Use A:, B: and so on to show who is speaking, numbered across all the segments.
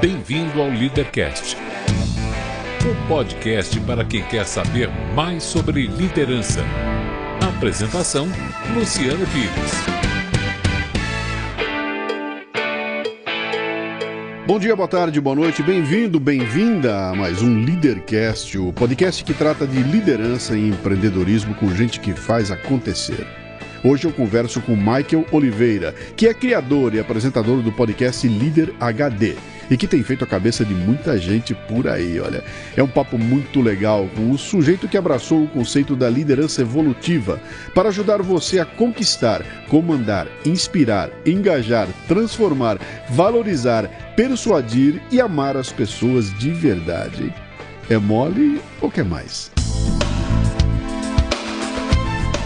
A: Bem-vindo ao Leadercast, o podcast para quem quer saber mais sobre liderança. Apresentação: Luciano Pires.
B: Bom dia, boa tarde, boa noite, bem-vindo, bem-vinda a mais um Leadercast, o podcast que trata de liderança e empreendedorismo com gente que faz acontecer. Hoje eu converso com Michael Oliveira, que é criador e apresentador do podcast Líder HD e que tem feito a cabeça de muita gente por aí, olha. É um papo muito legal com o sujeito que abraçou o conceito da liderança evolutiva para ajudar você a conquistar, comandar, inspirar, engajar, transformar, valorizar, persuadir e amar as pessoas de verdade. É mole ou quer mais?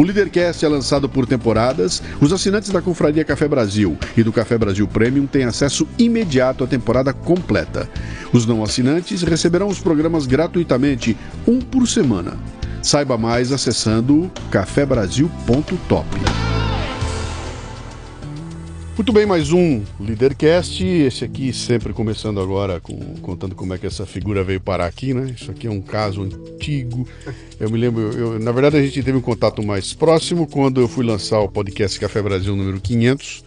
B: O Leadercast é lançado por temporadas. Os assinantes da Confraria Café Brasil e do Café Brasil Premium têm acesso imediato à temporada completa. Os não assinantes receberão os programas gratuitamente, um por semana. Saiba mais acessando cafebrasil.top. Muito bem, mais um Leadercast. Esse aqui sempre começando agora com, contando como é que essa figura veio parar aqui, né? Isso aqui é um caso antigo. Eu me lembro, eu, na verdade a gente teve um contato mais próximo quando eu fui lançar o podcast Café Brasil número 500,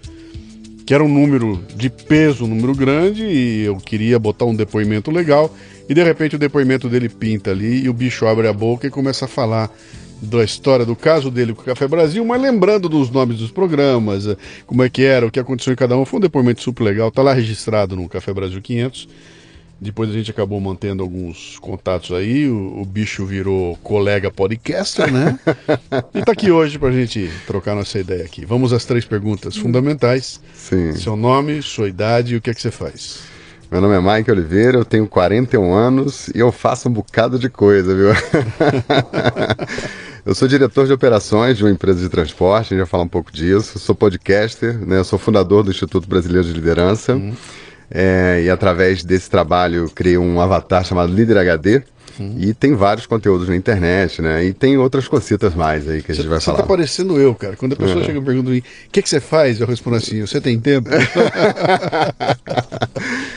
B: que era um número de peso, um número grande, e eu queria botar um depoimento legal. E de repente o depoimento dele pinta ali e o bicho abre a boca e começa a falar da história do caso dele com o Café Brasil, mas lembrando dos nomes dos programas, eh, como é que era, o que aconteceu em cada um. Foi um depoimento super legal, tá lá registrado no Café Brasil 500. Depois a gente acabou mantendo alguns contatos aí, o, o bicho virou colega podcaster, né? e tá aqui hoje pra gente trocar nossa ideia aqui. Vamos às três perguntas fundamentais.
C: Sim.
B: Seu nome, sua idade e o que é que você faz?
C: Meu nome é Mike Oliveira, eu tenho 41 anos e eu faço um bocado de coisa, viu? eu sou diretor de operações de uma empresa de transporte, a gente vai falar um pouco disso. Sou podcaster, né? Eu sou fundador do Instituto Brasileiro de Liderança. Uhum. É, e através desse trabalho criei um avatar chamado Líder HD, E tem vários conteúdos na internet, né? E tem outras cositas mais aí que a gente
B: cê,
C: vai falar.
B: Você tá parecendo eu, cara. Quando a pessoa uhum. chega e pergunta o que, que você faz? Eu respondo assim, você tem tempo?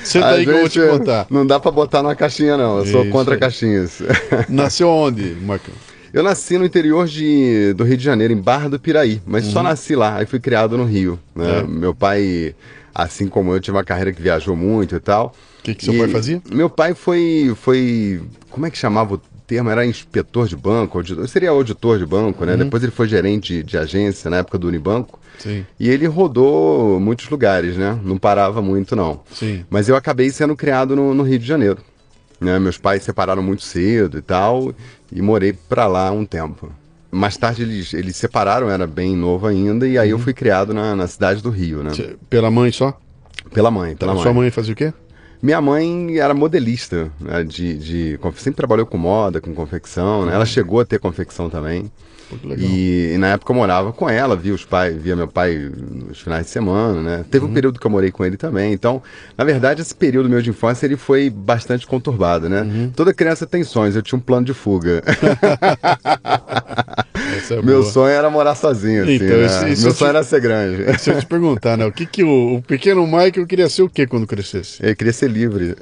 C: Senta aí que eu vou te contar. Não dá para botar na caixinha, não. Eu Isso sou contra caixinhas.
B: Nasceu onde, Marcão?
C: Eu nasci no interior de, do Rio de Janeiro, em Barra do Piraí, mas uhum. só nasci lá. Aí fui criado no Rio. Né? É. Meu pai, assim como eu, tive uma carreira que viajou muito e tal.
B: O que, que seu e pai fazia?
C: Meu pai foi, foi. Como é que chamava o termo? Era inspetor de banco, auditor, seria auditor de banco, né? Uhum. Depois ele foi gerente de, de agência na época do Unibanco.
B: Sim.
C: E ele rodou muitos lugares, né? Não parava muito, não.
B: Sim.
C: Mas eu acabei sendo criado no, no Rio de Janeiro. Né? Meus pais se separaram muito cedo e tal, e morei para lá um tempo. Mais tarde eles, eles separaram, era bem novo ainda, e aí uhum. eu fui criado na, na cidade do Rio, né?
B: Pela mãe só?
C: Pela mãe, pela
B: então,
C: mãe.
B: Sua mãe fazia o quê?
C: Minha mãe era modelista, né, de, de, sempre trabalhou com moda, com confecção, né? Ela chegou a ter confecção também. E, e, na época eu morava com ela, via os pais, via meu pai nos finais de semana, né? Teve uhum. um período que eu morei com ele também. Então, na verdade, esse período meu de infância ele foi bastante conturbado, né? Uhum. Toda criança tem sonhos, eu tinha um plano de fuga. É meu boa. sonho era morar sozinho, assim, então, né? isso, isso Meu sonho te... era ser grande.
B: Se eu te perguntar, né? O que que o, o pequeno Michael queria ser o que quando crescesse?
C: Ele queria ser livre.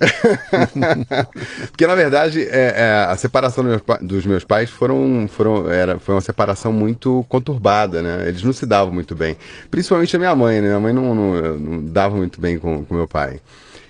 C: Porque, na verdade, é, é, a separação dos meus, dos meus, pais foram, foram, era, foi uma separação muito conturbada, né? Eles não se davam muito bem. Principalmente a minha mãe, né? Minha mãe não, não, não dava muito bem com, com meu pai.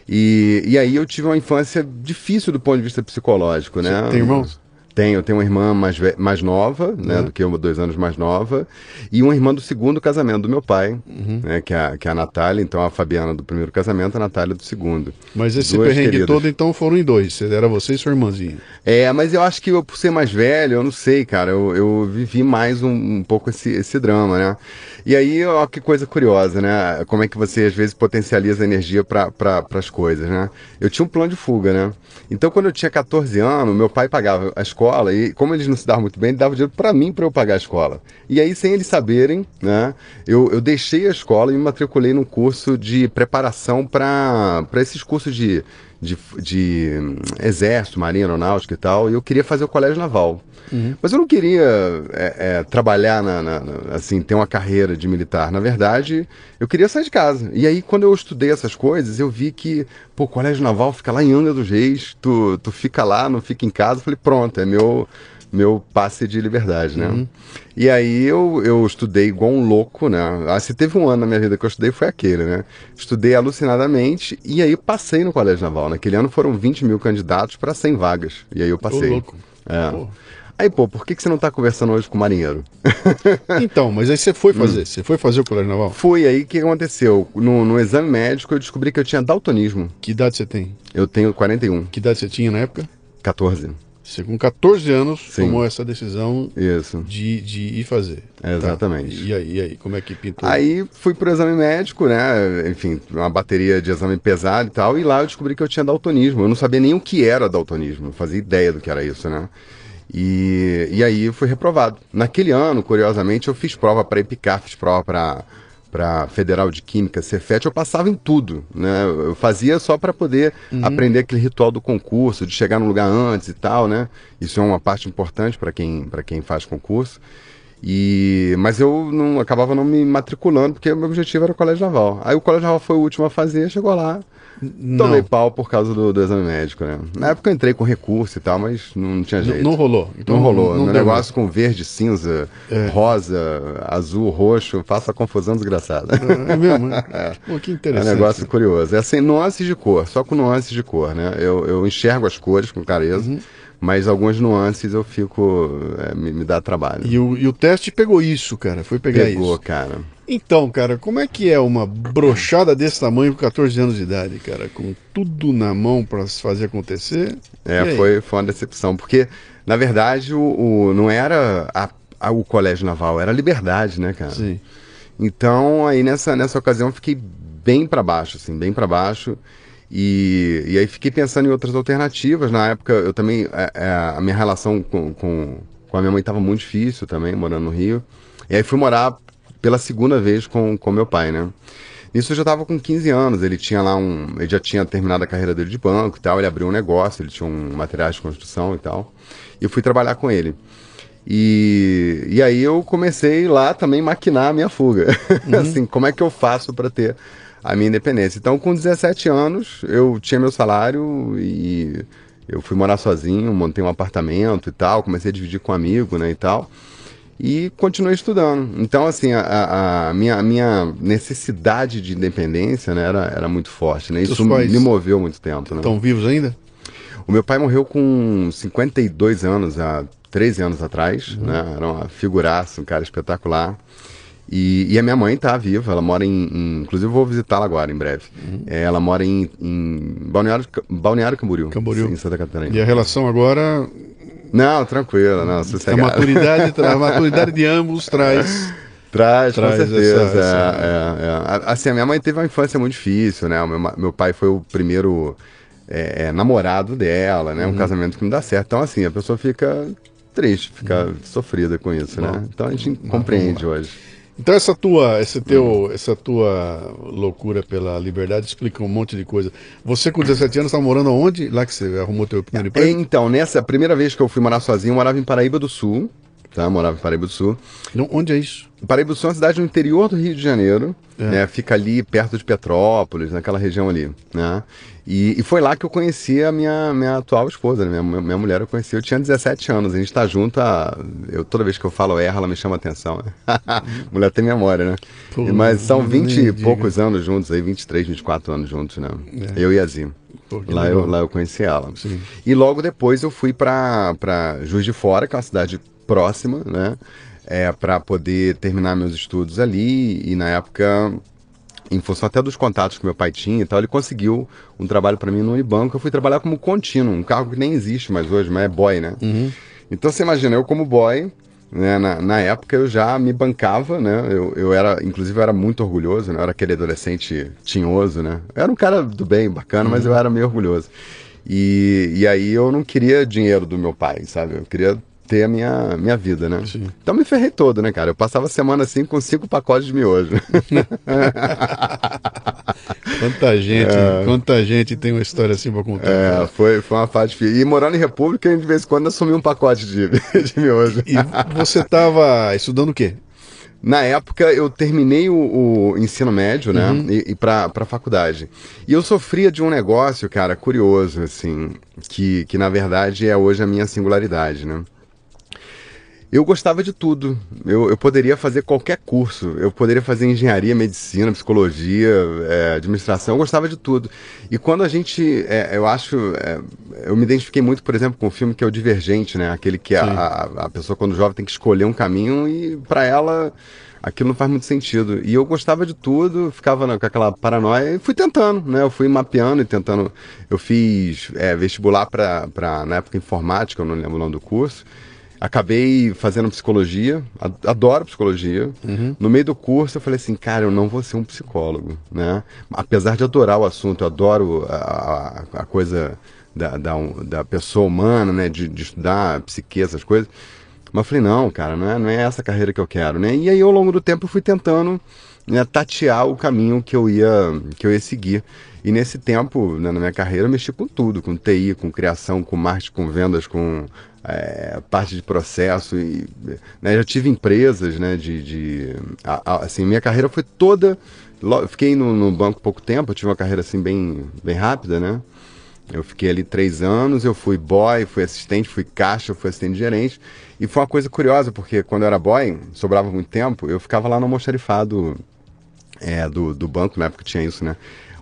C: E, e aí eu tive uma infância difícil do ponto de vista psicológico, né?
B: Você tem irmãos?
C: Tenho, eu tenho uma irmã mais, mais nova, né, uhum. do que eu, dois anos mais nova, e uma irmã do segundo casamento do meu pai, uhum. né, que, é a, que é a Natália, então a Fabiana do primeiro casamento, a Natália do segundo.
B: Mas esse Duas perrengue queridas. todo, então, foram em dois, era você e sua irmãzinha.
C: É, mas eu acho que eu, por ser mais velho, eu não sei, cara, eu, eu vivi mais um, um pouco esse, esse drama, né? E aí, ó, que coisa curiosa, né? Como é que você, às vezes, potencializa a energia para pra, as coisas, né? Eu tinha um plano de fuga, né? Então, quando eu tinha 14 anos, meu pai pagava a escola escola e como eles não se davam muito bem, ele dava dinheiro para mim para eu pagar a escola. E aí, sem eles saberem, né, eu, eu deixei a escola e me matriculei num curso de preparação para esses cursos de, de, de hum, exército, marinha, aeronáutica e tal. E eu queria fazer o colégio naval. Uhum. Mas eu não queria é, é, trabalhar, na, na, na, assim, ter uma carreira de militar. Na verdade, eu queria sair de casa. E aí, quando eu estudei essas coisas, eu vi que, pô, o colégio naval fica lá em Angra dos Reis, tu, tu fica lá, não fica em casa. Eu falei, pronto, é meu meu passe de liberdade, né? Uhum. E aí eu, eu estudei igual um louco, né? Ah, se teve um ano na minha vida que eu estudei, foi aquele, né? Estudei alucinadamente e aí passei no Colégio Naval. Naquele ano foram 20 mil candidatos para 100 vagas. E aí eu passei. Ô, louco. É. Pô. Aí, pô, por que, que você não tá conversando hoje com o marinheiro?
B: então, mas aí você foi fazer, hum. você foi fazer o colégio naval?
C: Fui, aí o que aconteceu? No, no exame médico eu descobri que eu tinha daltonismo.
B: Que idade você tem?
C: Eu tenho 41.
B: Que idade você tinha na época?
C: 14.
B: Você com 14 anos Sim. tomou essa decisão
C: Isso.
B: De, de ir fazer.
C: É, exatamente.
B: Tá. E aí, e aí, como é que pintou?
C: Aí fui pro exame médico, né? Enfim, uma bateria de exame pesado e tal, e lá eu descobri que eu tinha daltonismo. Eu não sabia nem o que era daltonismo, não fazia ideia do que era isso, né? E, e aí fui reprovado. Naquele ano, curiosamente, eu fiz prova para EPICAR, fiz prova para para Federal de Química, Cefet, eu passava em tudo, né? Eu fazia só para poder uhum. aprender aquele ritual do concurso, de chegar no lugar antes e tal, né? Isso é uma parte importante para quem para quem faz concurso. E mas eu não acabava não me matriculando porque o meu objetivo era o colégio naval. Aí o colégio naval foi o último a fazer, chegou lá, não. Tomei pau por causa do, do, exame médico, né? Na época eu entrei com recurso e tal, mas não tinha jeito.
B: Não, não rolou.
C: Então, não rolou. Não, não negócio com verde, cinza, é. rosa, azul, roxo, faça confusão desgraçada.
B: É, é mesmo? Né? É. Pô, que interessante.
C: É um negócio curioso. É assim, nuances de cor, só com nuances de cor, né? Eu, eu enxergo as cores com clareza. Uhum mas algumas nuances eu fico. É, me, me, dá trabalho.
B: E o, e o teste pegou isso, cara. Foi pegar
C: Pegou,
B: isso.
C: Pegou, cara.
B: Então, cara, como é que é uma brochada desse tamanho com 14 anos de idade, cara? Com tudo na mão para se fazer acontecer?
C: É, foi, foi uma decepção, porque, na verdade, o, o não era a, a, o colégio naval, era a liberdade, né, cara?
B: Sim.
C: Então, aí nessa, nessa ocasião, eu fiquei bem para baixo, assim, bem para baixo. E, e aí fiquei pensando em outras alternativas. Na época, eu também. A, é, é, a minha relação com, com, com a minha mãe estava muito difícil também, morando no Rio. E aí fui morar pela segunda vez com, com meu pai, né? Isso eu já estava com 15 anos, ele tinha lá um. Ele já tinha terminado a carreira dele de banco e tal, ele abriu um negócio, ele tinha um materiais de construção e tal. E eu fui trabalhar com ele. E, e aí eu comecei lá também maquinar a minha fuga. Uhum. assim, como é que eu faço para ter a minha independência? Então, com 17 anos, eu tinha meu salário e eu fui morar sozinho, montei um apartamento e tal, comecei a dividir com um amigo, né, e tal e continuei estudando. Então, assim, a, a, minha, a minha necessidade de independência né, era, era muito forte, né? Isso me moveu muito tempo. Né?
B: Estão vivos ainda?
C: O meu pai morreu com 52 anos, há 13 anos atrás, uhum. né? Era uma figuraça, um cara espetacular. E, e, a minha mãe tá viva, ela mora em. em inclusive, eu vou visitá-la agora, em breve. Uhum. É, ela mora em, em Balneário, Balneário Camboriú,
B: Camboriú,
C: em Santa Catarina.
B: E a relação agora
C: não, tranquilo, não, sossegado.
B: A maturidade, a maturidade de ambos traz...
C: Traz, traz com certeza. Essa, essa... É, é, é. Assim, a minha mãe teve uma infância muito difícil, né? O meu, meu pai foi o primeiro é, é, namorado dela, né? Um uhum. casamento que não dá certo. Então, assim, a pessoa fica triste, fica uhum. sofrida com isso, né? Bom, né? Então a gente compreende hoje.
B: Então essa tua, esse teu, essa tua loucura pela liberdade explica um monte de coisa. Você com 17 anos estava morando onde? Lá que você arrumou teu primeiro emprego?
C: É, então, nessa primeira vez que eu fui morar sozinho, eu morava em Paraíba do Sul, tá? morava em Paraíba do Sul.
B: Não, onde é isso?
C: Paraíba do Sul é uma cidade no interior do Rio de Janeiro, é. né? Fica ali perto de Petrópolis, naquela região ali, né? E, e, foi lá que eu conheci a minha, minha atual esposa, né? minha, minha mulher eu conheci, eu tinha 17 anos, a gente tá junto a... Eu, toda vez que eu falo erro, ela me chama atenção. Né? mulher tem memória, né? Pô, Mas são 20 e poucos anos juntos aí, 23, 24 anos juntos, né? É. Eu e a Zim. lá, eu, lá eu conheci ela. Sim. E logo depois eu fui para Juiz de Fora, que é uma cidade próxima, né? É, para poder terminar meus estudos ali. E na época em função até dos contatos que meu pai tinha e tal, ele conseguiu um trabalho para mim no Unibanco. Eu fui trabalhar como contínuo, um cargo que nem existe mais hoje, mas é boy, né? Uhum. Então você imagina, eu como boy, né, na, na, época eu já me bancava, né? Eu, eu era, inclusive, eu era muito orgulhoso, né? Eu era aquele adolescente tinhoso, né? Eu era um cara do bem, bacana, uhum. mas eu era meio orgulhoso. E, e aí eu não queria dinheiro do meu pai, sabe? Eu queria ter a minha, minha vida, né?
B: Sim.
C: Então me ferrei todo, né, cara? Eu passava a semana assim com cinco pacotes de miojo.
B: Quanta gente, quanta gente tem uma história assim pra contar.
C: É, foi, foi uma fase difícil. E morando em República, de vez em quando assumia um pacote de, de miojo.
B: E você tava estudando o quê?
C: Na época, eu terminei o, o ensino médio, né? E, e pra, pra faculdade. E eu sofria de um negócio, cara, curioso, assim, que, que na verdade é hoje a minha singularidade, né? Eu gostava de tudo. Eu, eu poderia fazer qualquer curso. Eu poderia fazer engenharia, medicina, psicologia, é, administração. Eu gostava de tudo. E quando a gente, é, eu acho, é, eu me identifiquei muito, por exemplo, com o filme que é o Divergente, né? Aquele que a, a, a pessoa quando jovem tem que escolher um caminho e para ela aquilo não faz muito sentido. E eu gostava de tudo, ficava né, com aquela paranoia e fui tentando, né? Eu fui mapeando e tentando. Eu fiz é, vestibular para, na época, informática, eu não lembro o nome do curso. Acabei fazendo psicologia, adoro psicologia. No meio do curso eu falei assim, cara, eu não vou ser um psicólogo, né? Apesar de adorar o assunto, eu adoro a, a- a coisa da, da, da pessoa humana, né? De, de estudar psique, essas coisas. Mas eu falei, não, cara, não é, não é essa carreira que eu quero, né? E aí ao longo do tempo eu fui tentando né, tatear o caminho que eu ia, que eu ia seguir. E nesse tempo, né, na minha carreira, eu mexi com tudo, com TI, com criação, com marketing, com vendas, com é, parte de processo. E, né, já tive empresas, né, de... de a- a- assim, minha carreira foi toda... Fiquei no, no banco pouco tempo, tive uma carreira assim bem, bem rápida, né? Eu fiquei ali três anos, eu fui boy, fui assistente, fui caixa, fui assistente gerente. E foi uma coisa curiosa, porque quando eu era boy, sobrava muito tempo, eu ficava lá no almoxarifado é, do, do banco, na época tinha isso, né?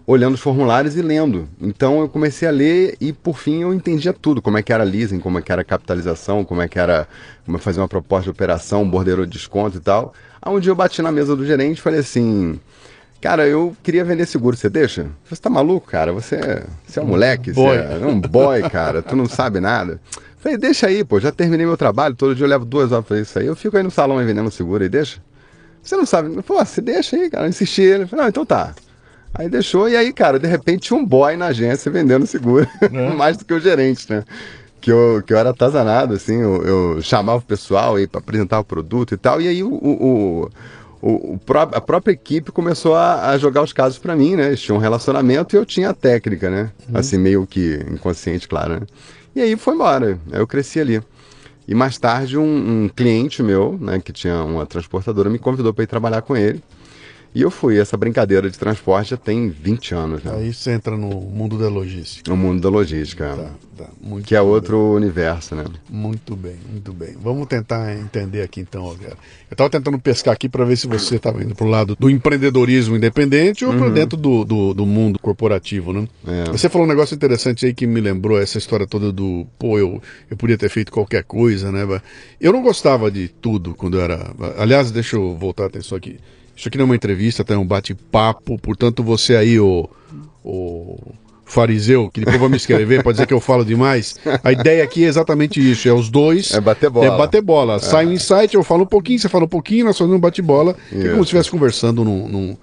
C: Olhando os formulários e lendo. Então eu comecei a ler e por fim eu entendia tudo, como é que era leasing, como é que era capitalização, como é que era como é fazer uma proposta de operação, bordeiro de desconto e tal. Aí um dia eu bati na mesa do gerente e falei assim, cara, eu queria vender seguro, você deixa? Você tá maluco, cara? Você, é- você é um moleque,
B: boy.
C: você é um boy, cara, tu não sabe nada. Falei, deixa aí, pô, já terminei meu trabalho, todo dia eu levo duas horas pra isso aí, eu fico aí no salão vendendo seguro aí, deixa. Você não sabe. Pô, você deixa aí, cara. Eu insisti. Ele falou, não, então tá. Aí deixou, e aí, cara, de repente tinha um boy na agência vendendo seguro. Mais do que o gerente, né? Que eu, que eu era atazanado, assim, eu, eu chamava o pessoal aí para apresentar o produto e tal. E aí o, o, o, o a própria equipe começou a, a jogar os casos para mim, né? Eles tinham um relacionamento e eu tinha a técnica, né? Assim, meio que inconsciente, claro, né? E aí foi embora. Aí eu cresci ali. E mais tarde, um, um cliente meu, né, que tinha uma transportadora, me convidou para ir trabalhar com ele. E eu fui. Essa brincadeira de transporte já tem 20 anos, né?
B: Aí você entra no mundo da logística.
C: No mundo da logística.
B: Tá, tá. Muito
C: Que é
B: bem.
C: outro universo, né?
B: Muito bem, muito bem. Vamos tentar entender aqui então, cara. Eu estava tentando pescar aqui para ver se você estava indo para o lado do empreendedorismo independente ou para dentro do, do, do mundo corporativo, né?
C: É.
B: Você falou um negócio interessante aí que me lembrou essa história toda do, pô, eu, eu podia ter feito qualquer coisa, né? Eu não gostava de tudo quando eu era. Aliás, deixa eu voltar a atenção aqui. Isso aqui não é uma entrevista, tá? É um bate-papo, portanto, você aí, o. o fariseu, que depois vai me escrever, pode dizer que eu falo demais. A ideia aqui é exatamente isso: é os dois.
C: É bater bola.
B: É bater bola. Sai um insight, eu falo um pouquinho, você fala um pouquinho, nós fazemos um bate-bola, é como se estivesse conversando num, num,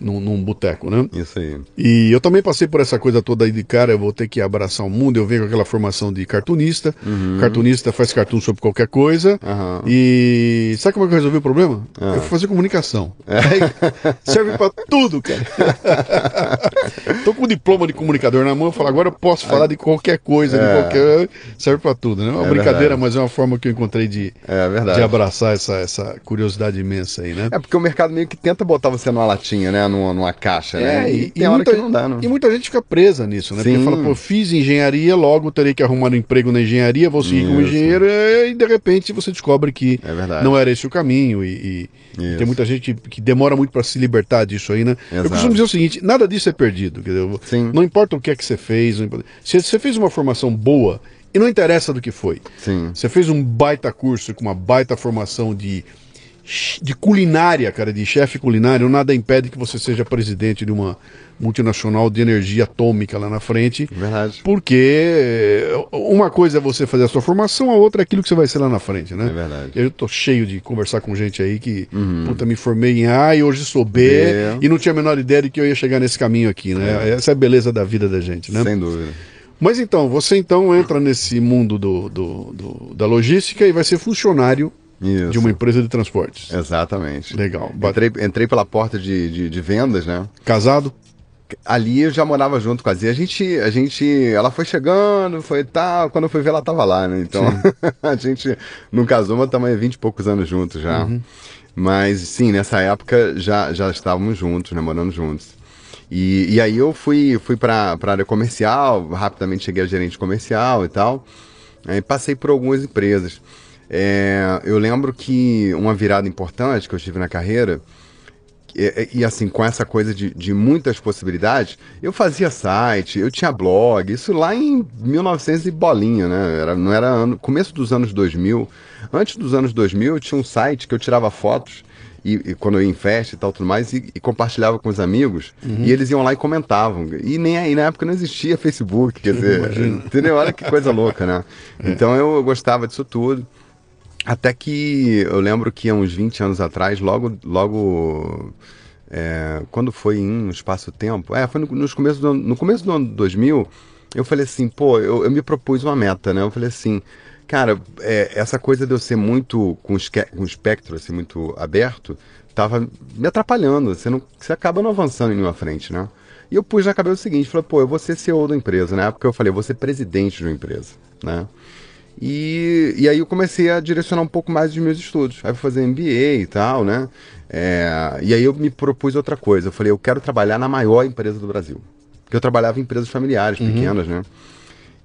B: num, num boteco, né?
C: Isso aí.
B: E eu também passei por essa coisa toda aí de cara, eu vou ter que abraçar o mundo, eu venho com aquela formação de cartunista. Cartunista faz cartoon sobre qualquer coisa.
C: Aham.
B: E sabe como é que eu resolvi o problema?
C: Ah.
B: Eu fui fazer comunicação. Aí, serve pra tudo, cara. Tô com o diploma de comunicador na mão, eu falo, agora eu posso falar de qualquer coisa, de
C: É.
B: qualquer. Serve pra tudo, né? É uma
C: É
B: brincadeira,
C: verdade.
B: mas é uma forma que eu encontrei de,
C: É
B: de abraçar essa, essa curiosidade imensa aí, né?
C: É porque o mercado meio que tenta botar você numa latinha, né? Numa, numa caixa, né?
B: É,
C: E, tem hora que não dá, né?
B: e muita gente fica presa nisso, né? Porque
C: Sim.
B: fala, pô, fiz engenharia, logo terei que arrumar um emprego na engenharia, vou seguir como
C: Isso.
B: engenheiro, e de repente você descobre que
C: É
B: não era esse o caminho. E, e- e tem muita gente que demora muito para se libertar disso aí, né? Eu
C: Exato.
B: costumo dizer o seguinte: nada disso é perdido. Quer dizer,
C: Sim.
B: Não importa o que é que você fez, não se você fez uma formação boa, e não interessa do que foi.
C: Sim.
B: Você fez um baita curso com uma baita formação de, de culinária, cara, de chefe culinário, nada impede que você seja presidente de uma multinacional de energia atômica lá na frente.
C: Verdade.
B: Porque eh, uma coisa é você fazer a sua formação, a outra é aquilo que você vai ser lá na frente, né?
C: É verdade.
B: Eu tô cheio de conversar com gente aí que, puta, me formei em A e hoje sou B
C: É.
B: e não tinha a menor ideia de que eu ia chegar nesse caminho aqui, né? Essa é a beleza da vida da gente, né?
C: Sem dúvida.
B: Mas então, você então entra nesse mundo do, do, do da logística e vai ser funcionário Isso. de uma empresa de transportes.
C: Exatamente.
B: Legal.
C: Entrei, entrei pela porta de, de, de vendas, né?
B: Casado?
C: ali eu já morava junto com a Zia. A gente, a gente, ela foi chegando, foi tal. Quando eu fui ver, ela tava lá, né? Então a gente não casou, mas também 20 e poucos anos juntos já. Uhum. Mas sim, nessa época já, já estávamos juntos, né? Morando juntos. E, e aí eu fui, fui para a área comercial, rapidamente cheguei a gerente comercial e tal. Aí passei por algumas empresas. É, eu lembro que uma virada importante que eu tive na carreira e, e, assim, com essa coisa de, de muitas possibilidades, eu fazia site, eu tinha blog, isso lá em 1900 e bolinha, né? Era, não era ano, começo dos anos 2000. Antes dos anos 2000, eu tinha um site que eu tirava fotos e, e, quando eu ia em festa e tal, tudo mais, e, e compartilhava com os amigos, uhum. e eles iam lá e comentavam. E nem aí na época não existia Facebook, quer dizer, entendeu? Olha que coisa louca, né? É. Então eu, eu gostava disso tudo. Até que eu lembro que há uns 20 anos atrás, logo, logo é, quando foi em um espaço-tempo, é, foi no, nos começo do, no começo do ano 2000, eu falei assim, pô, eu, eu me propus uma meta, né? Eu falei assim, cara, é, essa coisa de eu ser muito com, com espectro assim, muito aberto, tava me atrapalhando. Você, não, você acaba não avançando em nenhuma frente, né? E eu pus na cabeça o seguinte, falei, pô, eu vou ser CEO da empresa, né? Porque eu falei, eu vou ser presidente de uma empresa, né? E, e aí eu comecei a direcionar um pouco mais os meus estudos. Aí fui fazer MBA e tal, né? É, e aí eu me propus outra coisa. Eu falei, eu quero trabalhar na maior empresa do Brasil. Porque eu trabalhava em empresas familiares, uhum. pequenas, né?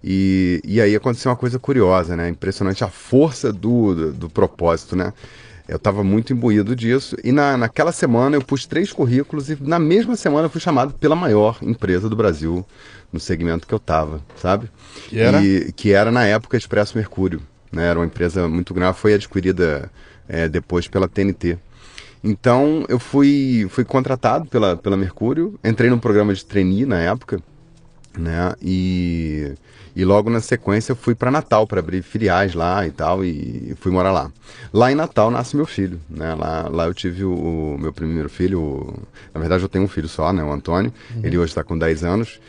C: E, e aí aconteceu uma coisa curiosa, né? Impressionante a força do, do, do propósito, né? Eu estava muito imbuído disso. E na, naquela semana eu pus três currículos e na mesma semana eu fui chamado pela maior empresa do Brasil no segmento que eu estava, sabe?
B: Que era?
C: E, que era na época Expresso Mercúrio. Né? Era uma empresa muito grande, foi adquirida é, depois pela TNT. Então eu fui, fui contratado pela, pela Mercúrio, entrei num programa de trainee na época, né? E e logo na sequência eu fui para Natal para abrir filiais lá e tal e fui morar lá. Lá em Natal nasce meu filho, né? Lá, lá eu tive o, o meu primeiro filho, o, na verdade eu tenho um filho só, né? O Antônio. Uhum. Ele hoje está com 10 anos.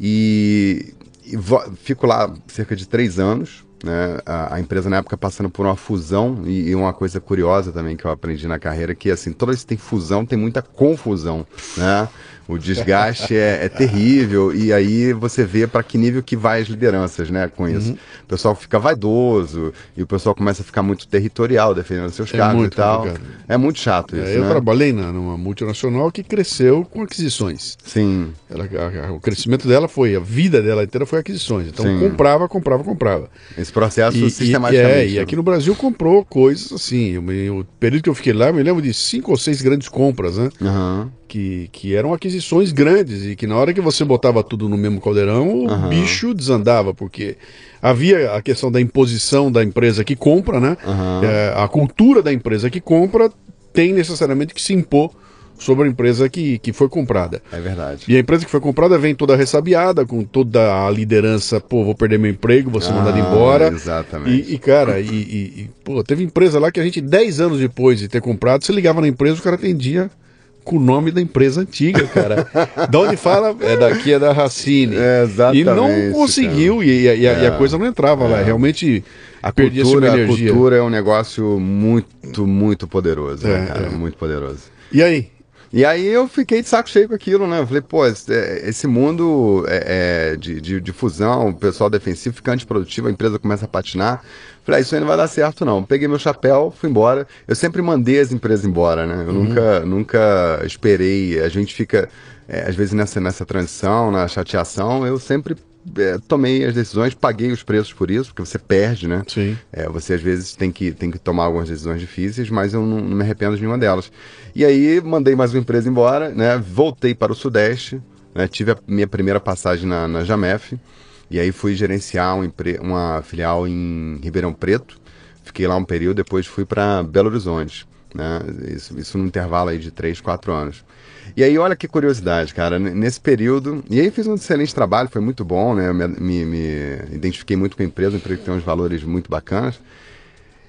C: E, e fico lá cerca de 3 anos. Né? A, a, empresa na época passando por uma fusão e, e, uma coisa curiosa também que eu aprendi na carreira que assim toda vez que tem fusão tem muita confusão, né? O desgaste é, é, terrível e aí você vê para que nível que vai as lideranças, né, com isso. Uhum. O pessoal fica vaidoso e o pessoal começa a ficar muito territorial defendendo seus é cargos e tal. Complicado. É muito chato isso. É,
B: eu
C: né?
B: trabalhei na, numa multinacional que cresceu com aquisições.
C: Sim.
B: Ela, a, a, o crescimento dela foi, a vida dela inteira foi aquisições. Então Sim. comprava, comprava, comprava.
C: Esse processo
B: e,
C: sistematicamente.
B: E, é, e aqui no Brasil comprou coisas assim. o período que eu fiquei lá, eu me lembro de cinco ou seis grandes compras, né?
C: Uhum
B: que, que eram aquisições grandes e que na hora que você botava tudo no mesmo caldeirão, o uhum. bicho desandava, porque havia a questão da imposição da empresa que compra, né?
C: Uhum.
B: É, a cultura da empresa que compra tem necessariamente que se impor sobre a empresa que, que foi comprada.
C: É verdade.
B: E a empresa que foi comprada vem toda ressabiada, com toda a liderança, pô, vou perder meu emprego, vou ser ah, mandado embora.
C: Exatamente.
B: E, e cara, e, e, pô, teve empresa lá que a gente, 10 anos depois de ter comprado, você ligava na empresa, o cara atendia com o nome da empresa antiga, cara. da onde fala, é daqui, é da Racine.
C: É, exatamente.
B: E não conseguiu, e, e, a, é. e, a, é. coisa não entrava é. lá. Realmente
C: a cultura, a cultura é um negócio muito, muito poderoso, né, é, cara? Muito poderoso.
B: E aí?
C: E aí eu fiquei de saco cheio com aquilo, né? Eu falei, pô, esse mundo é, é, de, de, de, fusão, o pessoal defensivo fica antiprodutivo, a empresa começa a patinar. Falei, ah, isso aí não vai dar certo, não. Peguei meu chapéu, fui embora. Eu sempre mandei as empresas embora, né? Eu uhum. nunca, nunca esperei. A gente fica, é, às vezes, nessa, nessa transição, na chateação, eu sempre é, tomei as decisões, paguei os preços por isso, porque você perde, né?
B: Sim.
C: É, você às vezes tem que, tem que tomar algumas decisões difíceis, mas eu não, não, me arrependo de nenhuma delas. E aí mandei mais uma empresa embora, né? Voltei para o Sudeste, né? tive a minha primeira passagem na, na Jamef, e aí fui gerenciar uma, uma filial em Ribeirão Preto. Fiquei lá um período, depois fui para Belo Horizonte. Né? Isso, isso num intervalo aí de 3, 4 anos. E aí, olha que curiosidade, cara. Nesse período. E aí, fiz um excelente trabalho, foi muito bom, né? Me, me, me identifiquei muito com a empresa, uma empresa tem uns valores muito bacanas.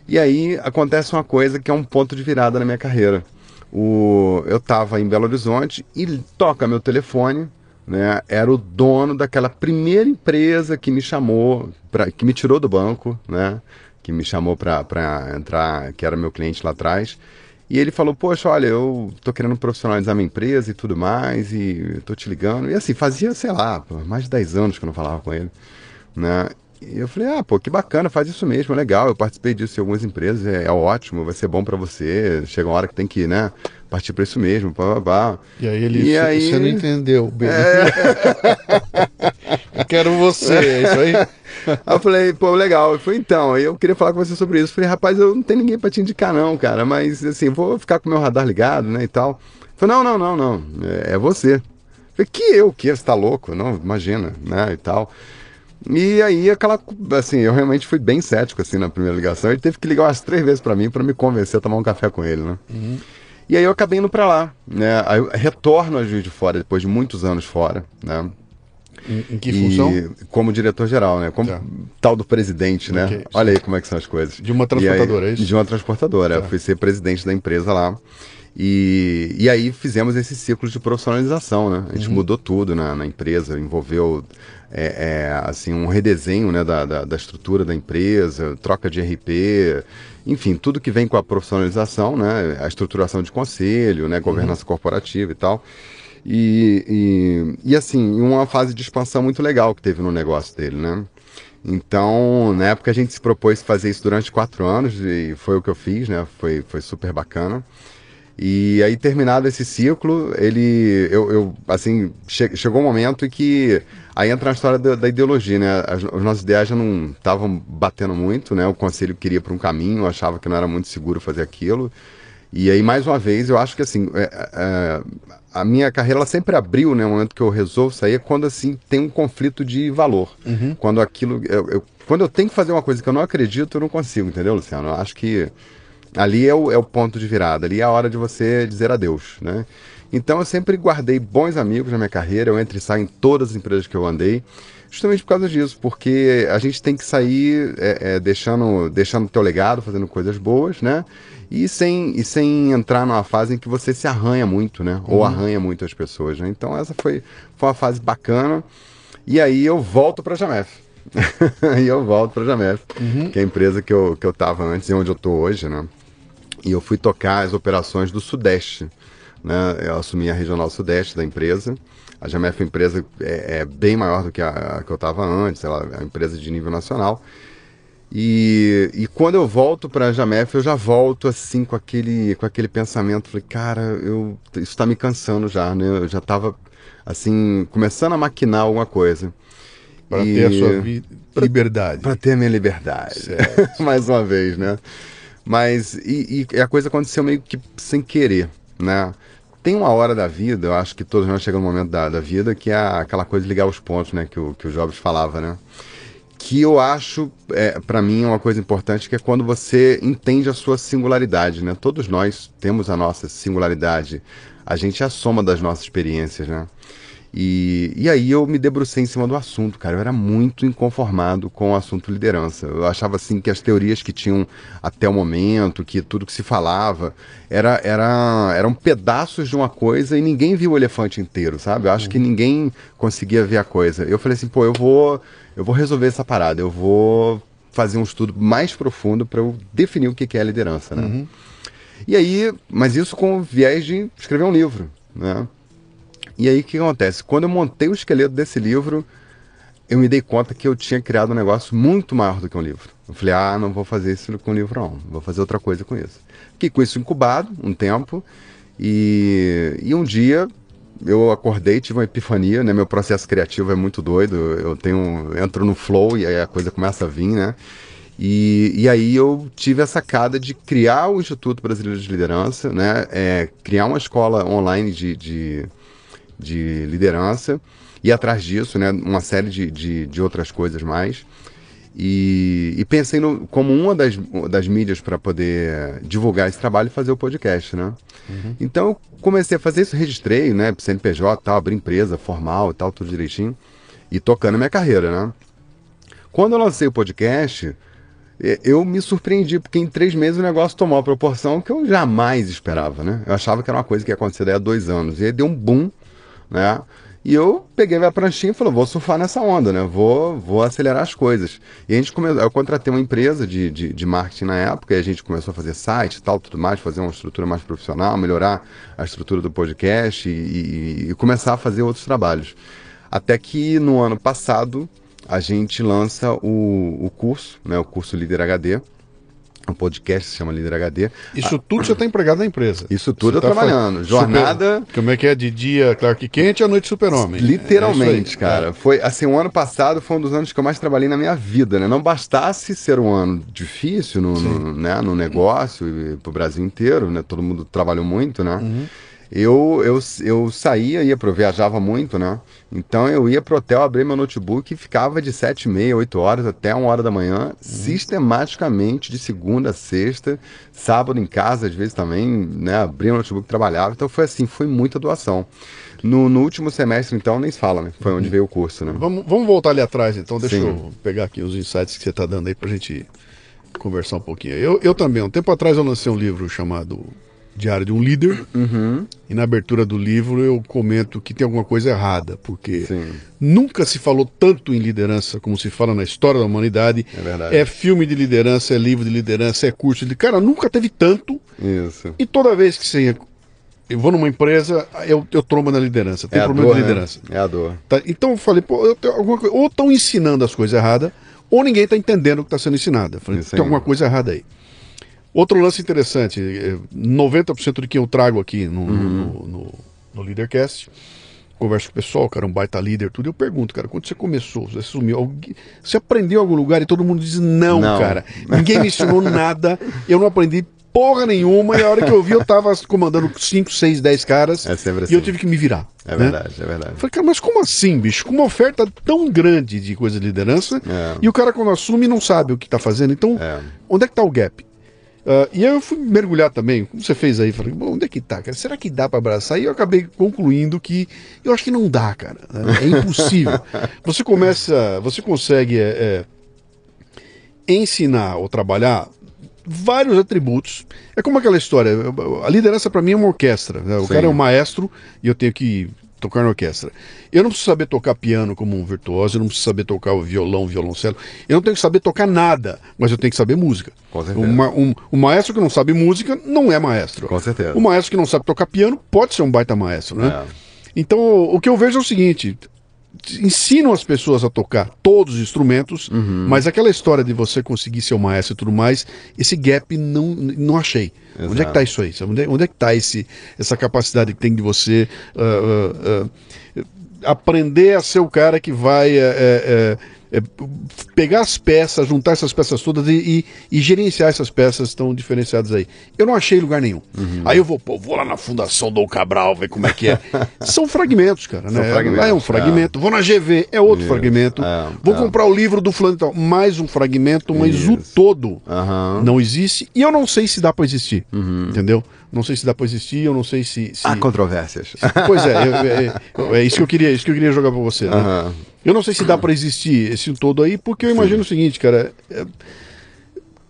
C: E aí, acontece uma coisa que é um ponto de virada na minha carreira. O, eu estava em Belo Horizonte e toca meu telefone né, era o dono daquela primeira empresa que me chamou, pra, que me tirou do banco, né, que me chamou para entrar, que era meu cliente lá atrás. E ele falou, poxa, olha, eu tô querendo profissionalizar minha empresa e tudo mais, e tô te ligando. E assim, fazia, sei lá, mais de 10 anos que eu não falava com ele, né? E eu falei, ah, pô, que bacana, faz isso mesmo, é legal. Eu participei disso em algumas empresas, é, é ótimo, vai ser bom para você. Chega uma hora que tem que, né, partir para isso mesmo, pá, pá, pá.
B: E aí ele, e aí... você não entendeu bem. É... eu quero você, é isso aí.
C: aí eu falei, pô, legal. Eu falei, então, eu queria falar com você sobre isso. Eu falei, rapaz, eu não tenho ninguém para te indicar não, cara, mas assim, vou ficar com o meu radar ligado, né, e tal. Eu falei, não, não, não, não, é, é você. Eu falei, que eu, que? Você tá louco? Não, imagina, né, e tal. E aí, aquela. Assim, eu realmente fui bem cético assim na primeira ligação. Ele teve que ligar umas três vezes para mim para me convencer a tomar um café com ele, né? Uhum. E aí eu acabei indo para lá, né? Aí eu retorno a Juiz de Fora depois de muitos anos fora, né?
B: Em, em que e função?
C: Como diretor-geral, né? Como tá. tal do presidente, né? Okay. Olha aí como é que são as coisas.
B: De uma transportadora, aí, é isso?
C: De uma transportadora. Tá. fui ser presidente da empresa lá. E, e aí fizemos esse ciclo de profissionalização, né? A gente uhum. mudou tudo na, na empresa, envolveu é, é, assim, um redesenho né, da, da, da, estrutura da empresa, troca de RP, enfim, tudo que vem com a profissionalização, né, a estruturação de conselho, né, governança uhum. corporativa e tal. E, e, e, assim, uma fase de expansão muito legal que teve no negócio dele, né? Então, na época a gente se propôs fazer isso durante quatro anos e foi o que eu fiz, né? Foi, foi super bacana. E aí, terminado esse ciclo, ele, eu, eu assim, che chegou um momento em que aí entra a história da, da ideologia, né? As, os nossos ideais já não estavam batendo muito, né? O conselho queria para um caminho, achava que não era muito seguro fazer aquilo. E aí, mais uma vez, eu acho que assim, é, é, a minha carreira ela sempre abriu, né? O momento que eu resolvo sair é quando assim tem um conflito de valor. Uhum. Quando aquilo. Eu, eu, quando eu tenho que fazer uma coisa que eu não acredito, eu não consigo, entendeu, Luciano? Eu acho que Ali é o, é o ponto de virada, ali é a hora de você dizer adeus, né? Então eu sempre guardei bons amigos na minha carreira, eu entro e saio em todas as empresas que eu andei, justamente por causa disso, porque a gente tem que sair é, é, deixando deixando teu legado, fazendo coisas boas, né? E sem, e sem entrar numa fase em que você se arranha muito, né? Ou uhum. arranha muito as pessoas, né? Então essa foi, foi uma fase bacana. E aí eu volto para a Jamef. e eu volto para a Jamef, uhum. que é a empresa que eu, que eu tava antes e onde eu tô hoje, né? E eu fui tocar as operações do Sudeste. Né? Eu assumi a regional Sudeste da empresa. A Jamef é uma empresa é, é, bem maior do que a, a que eu estava antes, ela é uma empresa de nível nacional. E, e quando eu volto para a Jamef, eu já volto assim com aquele, com aquele pensamento, falei, cara, eu, isso está me cansando já, né? Eu já estava assim, começando a maquinar alguma coisa.
B: Para ter a sua liberdade.
C: Para ter a minha liberdade. Mais uma vez, né? Mas e, e, a coisa aconteceu meio que sem querer, né? Tem uma hora da vida, eu acho que todos nós chegamos no momento da, da vida, que é aquela coisa de ligar os pontos, né? Que o, que o Jobs falava, né? Que eu acho, é, para mim, uma coisa importante, que é quando você entende a sua singularidade, né? Todos nós temos a nossa singularidade. A gente é a soma das nossas experiências, né? E, e aí eu me debrucei em cima do assunto, cara. Eu era muito inconformado com o assunto liderança. Eu achava assim que as teorias que tinham até o momento, que tudo que se falava, era, era, eram pedaços de uma coisa e ninguém viu o elefante inteiro, sabe? Eu acho que ninguém conseguia ver a coisa. Eu falei assim, pô, eu vou, eu vou resolver essa parada, eu vou fazer um estudo mais profundo para eu definir o que é liderança, né? Uhum. E aí, mas isso com viés de escrever um livro, né? E aí o que acontece? Quando eu montei o esqueleto desse livro, eu me dei conta que eu tinha criado um negócio muito maior do que um livro. Eu falei, ah, não vou fazer isso com um livro, não. Vou fazer outra coisa com isso. Fiquei com isso incubado um tempo. E, e um dia eu acordei, tive uma epifania, né? Meu processo criativo é muito doido. Eu tenho, entro no flow e aí a coisa começa a vir, né? E, e aí eu tive a sacada de criar o Instituto Brasileiro de Liderança, né? É, criar uma escola online de, de de liderança e atrás disso, né, uma série de, de, de outras coisas mais. E, e, pensei no, como uma das, das mídias para poder divulgar esse trabalho e fazer o podcast, né? Uhum. Então eu comecei a fazer isso, registrei, né, CNPJ, tal, abri empresa formal e tal, tudo direitinho, e tocando a minha carreira, né? Quando eu lancei o podcast, eu me surpreendi, porque em três meses o negócio tomou uma proporção que eu jamais esperava, né? Eu achava que era uma coisa que ia acontecer daí há dois anos, e aí deu um boom né? E eu peguei minha pranchinha e falei, vou surfar nessa onda, né? Vou, vou acelerar as coisas. E a gente começou, eu contratei uma empresa de, de, de marketing na época, e a gente começou a fazer site e tal, tudo mais, fazer uma estrutura mais profissional, melhorar a estrutura do podcast e, e, e começar a fazer outros trabalhos. Até que no ano passado a gente lança o, o curso, né? O curso Líder HD um podcast se chama Líder HD.
B: Isso tudo você está empregado na empresa.
C: Isso tudo
B: você
C: eu tá trabalhando. Jornada.
B: Super... Como é que é? De dia Clark Kent e à noite Super-Homem.
C: Literalmente, é cara. É. Foi assim, o ano passado foi um dos anos que eu mais trabalhei na minha vida, né? Não bastasse ser um ano difícil no, no né, no negócio e pro Brasil inteiro, né? Todo mundo trabalhou muito, né? Uhum eu, eu, eu saía, ia pro, viajava muito, né? Então eu ia pro hotel, abria meu notebook e ficava de 7 e meia, 8 horas até 1 hora da manhã, uhum. sistematicamente, de segunda a sexta, sábado em casa, às vezes também, né? Abria o notebook e trabalhava. Então foi assim, foi muita doação. No, no, último semestre, então, nem se fala, né? Foi onde uhum. veio o curso, né?
B: Vamos, vamos voltar ali atrás, então. Deixa Sim. eu pegar aqui os insights que você está dando aí pra gente conversar um pouquinho. Eu, eu também, um tempo atrás eu lancei um livro chamado Diário de um Líder.
C: Uhum.
B: E na abertura do livro eu comento que tem alguma coisa errada, porque
C: Sim.
B: nunca se falou tanto em liderança como se fala na história da humanidade.
C: É verdade.
B: É filme de liderança, é livro de liderança, é curso de. Cara, nunca teve tanto.
C: Isso.
B: E toda vez que você. Eu vou numa empresa, eu, eu trombo na liderança. Tem
C: é
B: problema
C: dor,
B: de liderança.
C: Né? É a dor.
B: Tá? Então eu falei, pô, eu alguma coisa. Ou estão ensinando as coisas erradas, ou ninguém está entendendo o que está sendo ensinado. Eu falei, tem alguma coisa errada aí. Outro lance interessante: 90% do que eu trago aqui no, uhum. no, no, no Leadercast, converso com o pessoal, cara, um baita líder, tudo. Eu pergunto, cara, quando você começou, você sumiu, você aprendeu em algum lugar e todo mundo diz: não, não. cara, ninguém me ensinou nada, eu não aprendi porra nenhuma, e a hora que eu vi, eu tava comandando 5, 6, 10 caras.
C: É assim.
B: E eu assim. tive que me virar.
C: É né? verdade, é verdade.
B: Falei, cara, mas como assim, bicho? Com uma oferta tão grande de coisa de liderança, é. e o cara, quando assume, não sabe o que tá fazendo. Então, é. onde é que tá o gap? Uh, e aí eu fui mergulhar também, como você fez aí, falei, bom, onde é que tá, cara? Será que dá para abraçar? E eu acabei concluindo que eu acho que não dá, cara. Né? É impossível. você começa, você consegue é, é, ensinar ou trabalhar vários atributos. É como aquela história, a liderança para mim é uma orquestra. Né? O Sim. cara é um maestro e eu tenho que tocar na orquestra. Eu não preciso saber tocar piano como um virtuoso, eu não preciso saber tocar o violão, violoncelo. Eu não tenho que saber tocar nada, mas eu tenho que saber música.
C: Com certeza.
B: Uma, um, um maestro que não sabe música não é maestro.
C: Com certeza.
B: O maestro que não sabe tocar piano pode ser um baita maestro, né? É. Então, o que eu vejo é o seguinte: ensinam as pessoas a tocar todos os instrumentos, uhum. mas aquela história de você conseguir ser o maestro e tudo mais, esse gap não, não achei. Exato. Onde é que está isso aí? Onde é, onde é que está essa capacidade que tem de você uh, uh, uh, aprender a ser o cara que vai eh, eh, é, pegar as peças, juntar essas peças todas e, e, e, gerenciar essas peças tão diferenciadas aí. Eu não achei lugar nenhum. Uhum. Aí eu vou, pô, vou lá na Fundação Dom Cabral ver como é que é. São fragmentos, cara, né? Fragmentos, lá é um fragmento. É. Vou na GV, é outro Isso. fragmento. É, vou é. comprar o livro do fulano então, mais um fragmento, mas Isso. o todo
C: uhum.
B: não existe. E eu não sei se dá para existir, uhum. entendeu? Não sei se dá para existir, eu não sei se, se...
C: Há controvérsias.
B: Pois é, é, é, é, isso que eu queria, isso que eu queria jogar para você. Né? Eu não sei se dá para existir esse todo aí, porque eu imagino Sim. o seguinte, cara. É,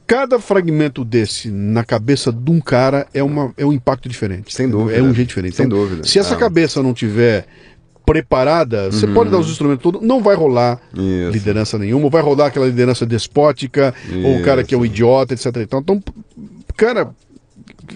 B: cada fragmento desse na cabeça de um cara é, uma, é um impacto diferente.
C: Sem dúvida.
B: É um jeito diferente.
C: Sem então, dúvida.
B: Se essa ah. cabeça não tiver preparada, você pode dar os instrumentos todos, não vai rolar
C: Isso.
B: liderança nenhuma, vai rolar aquela liderança despótica, Isso. ou o cara que é um idiota, etc. Então, cara,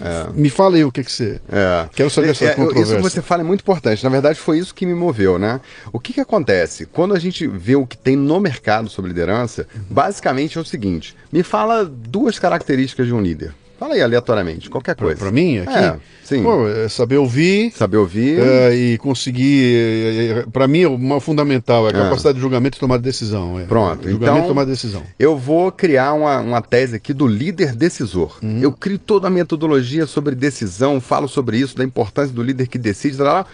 B: é. Me fala aí o que, que você.
C: É.
B: Quero saber essa é,
C: controvérsia. Isso que você fala é muito importante. Na verdade, foi isso que me moveu, né? O que, que acontece? Quando a gente vê o que tem no mercado sobre liderança, basicamente é o seguinte: me fala duas características de um líder. Fala aí aleatoriamente, qualquer coisa.
B: Para mim, aqui?
C: É, sim.
B: Pô, é saber ouvir.
C: Saber ouvir.
B: É, e conseguir. É, é, Para mim, uma fundamental é a capacidade de julgamento e tomar decisão.
C: Pronto.
B: Julgamento
C: então,
B: e tomar decisão.
C: Eu vou criar uma, uma tese aqui do líder decisor. Uhum. Eu crio toda a metodologia sobre decisão, falo sobre isso, da importância do líder que decide, lá, lá,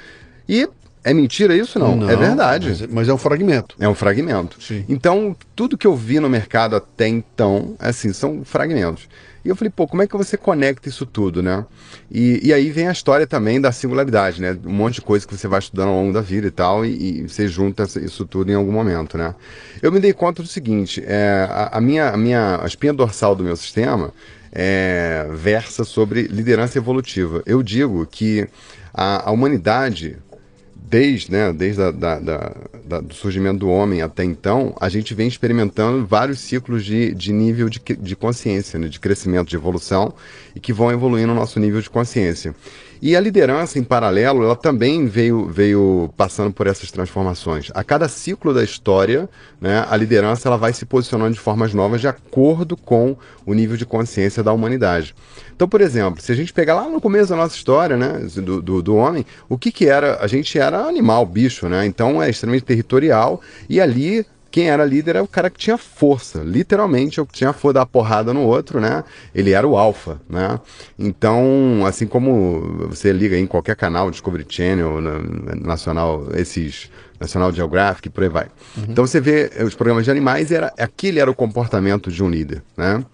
C: e é mentira isso? Não. não é verdade.
B: Mas, mas, é um fragmento.
C: É um fragmento.
B: Sim.
C: Então, tudo que eu vi no mercado até então, assim, são fragmentos. E eu falei, pô, como é que você conecta isso tudo, né? E, e aí vem a história também da singularidade, né? Um monte de coisa que você vai estudando ao longo da vida e tal, e, e você junta isso tudo em algum momento, né? Eu me dei conta do seguinte, é, a, a, minha, a minha a espinha dorsal do meu sistema é, versa sobre liderança evolutiva. Eu digo que a, a humanidade desde, né, desde a, da, da, da, do surgimento do homem até então, a gente vem experimentando vários ciclos de, de nível de, de consciência, né, de crescimento, de evolução, e que vão evoluindo o nosso nível de consciência. E a liderança, em paralelo, ela também veio, veio passando por essas transformações. A cada ciclo da história, né, a liderança ela vai se posicionando de formas novas de acordo com o nível de consciência da humanidade. Então, por exemplo, se a gente pegar lá no começo da nossa história, né, do, do, do homem, o que que era? A gente era animal, bicho, né? Então é extremamente territorial e ali quem era líder era o cara que tinha força, literalmente, o que tinha for dar porrada no outro, né? Ele era o alfa, né? Então, assim como você liga em qualquer canal, Discovery Channel, Nacional, esses National Geographic, por aí vai. Uhum. Então você vê os programas de animais, era, aquele era o comportamento de um líder, né?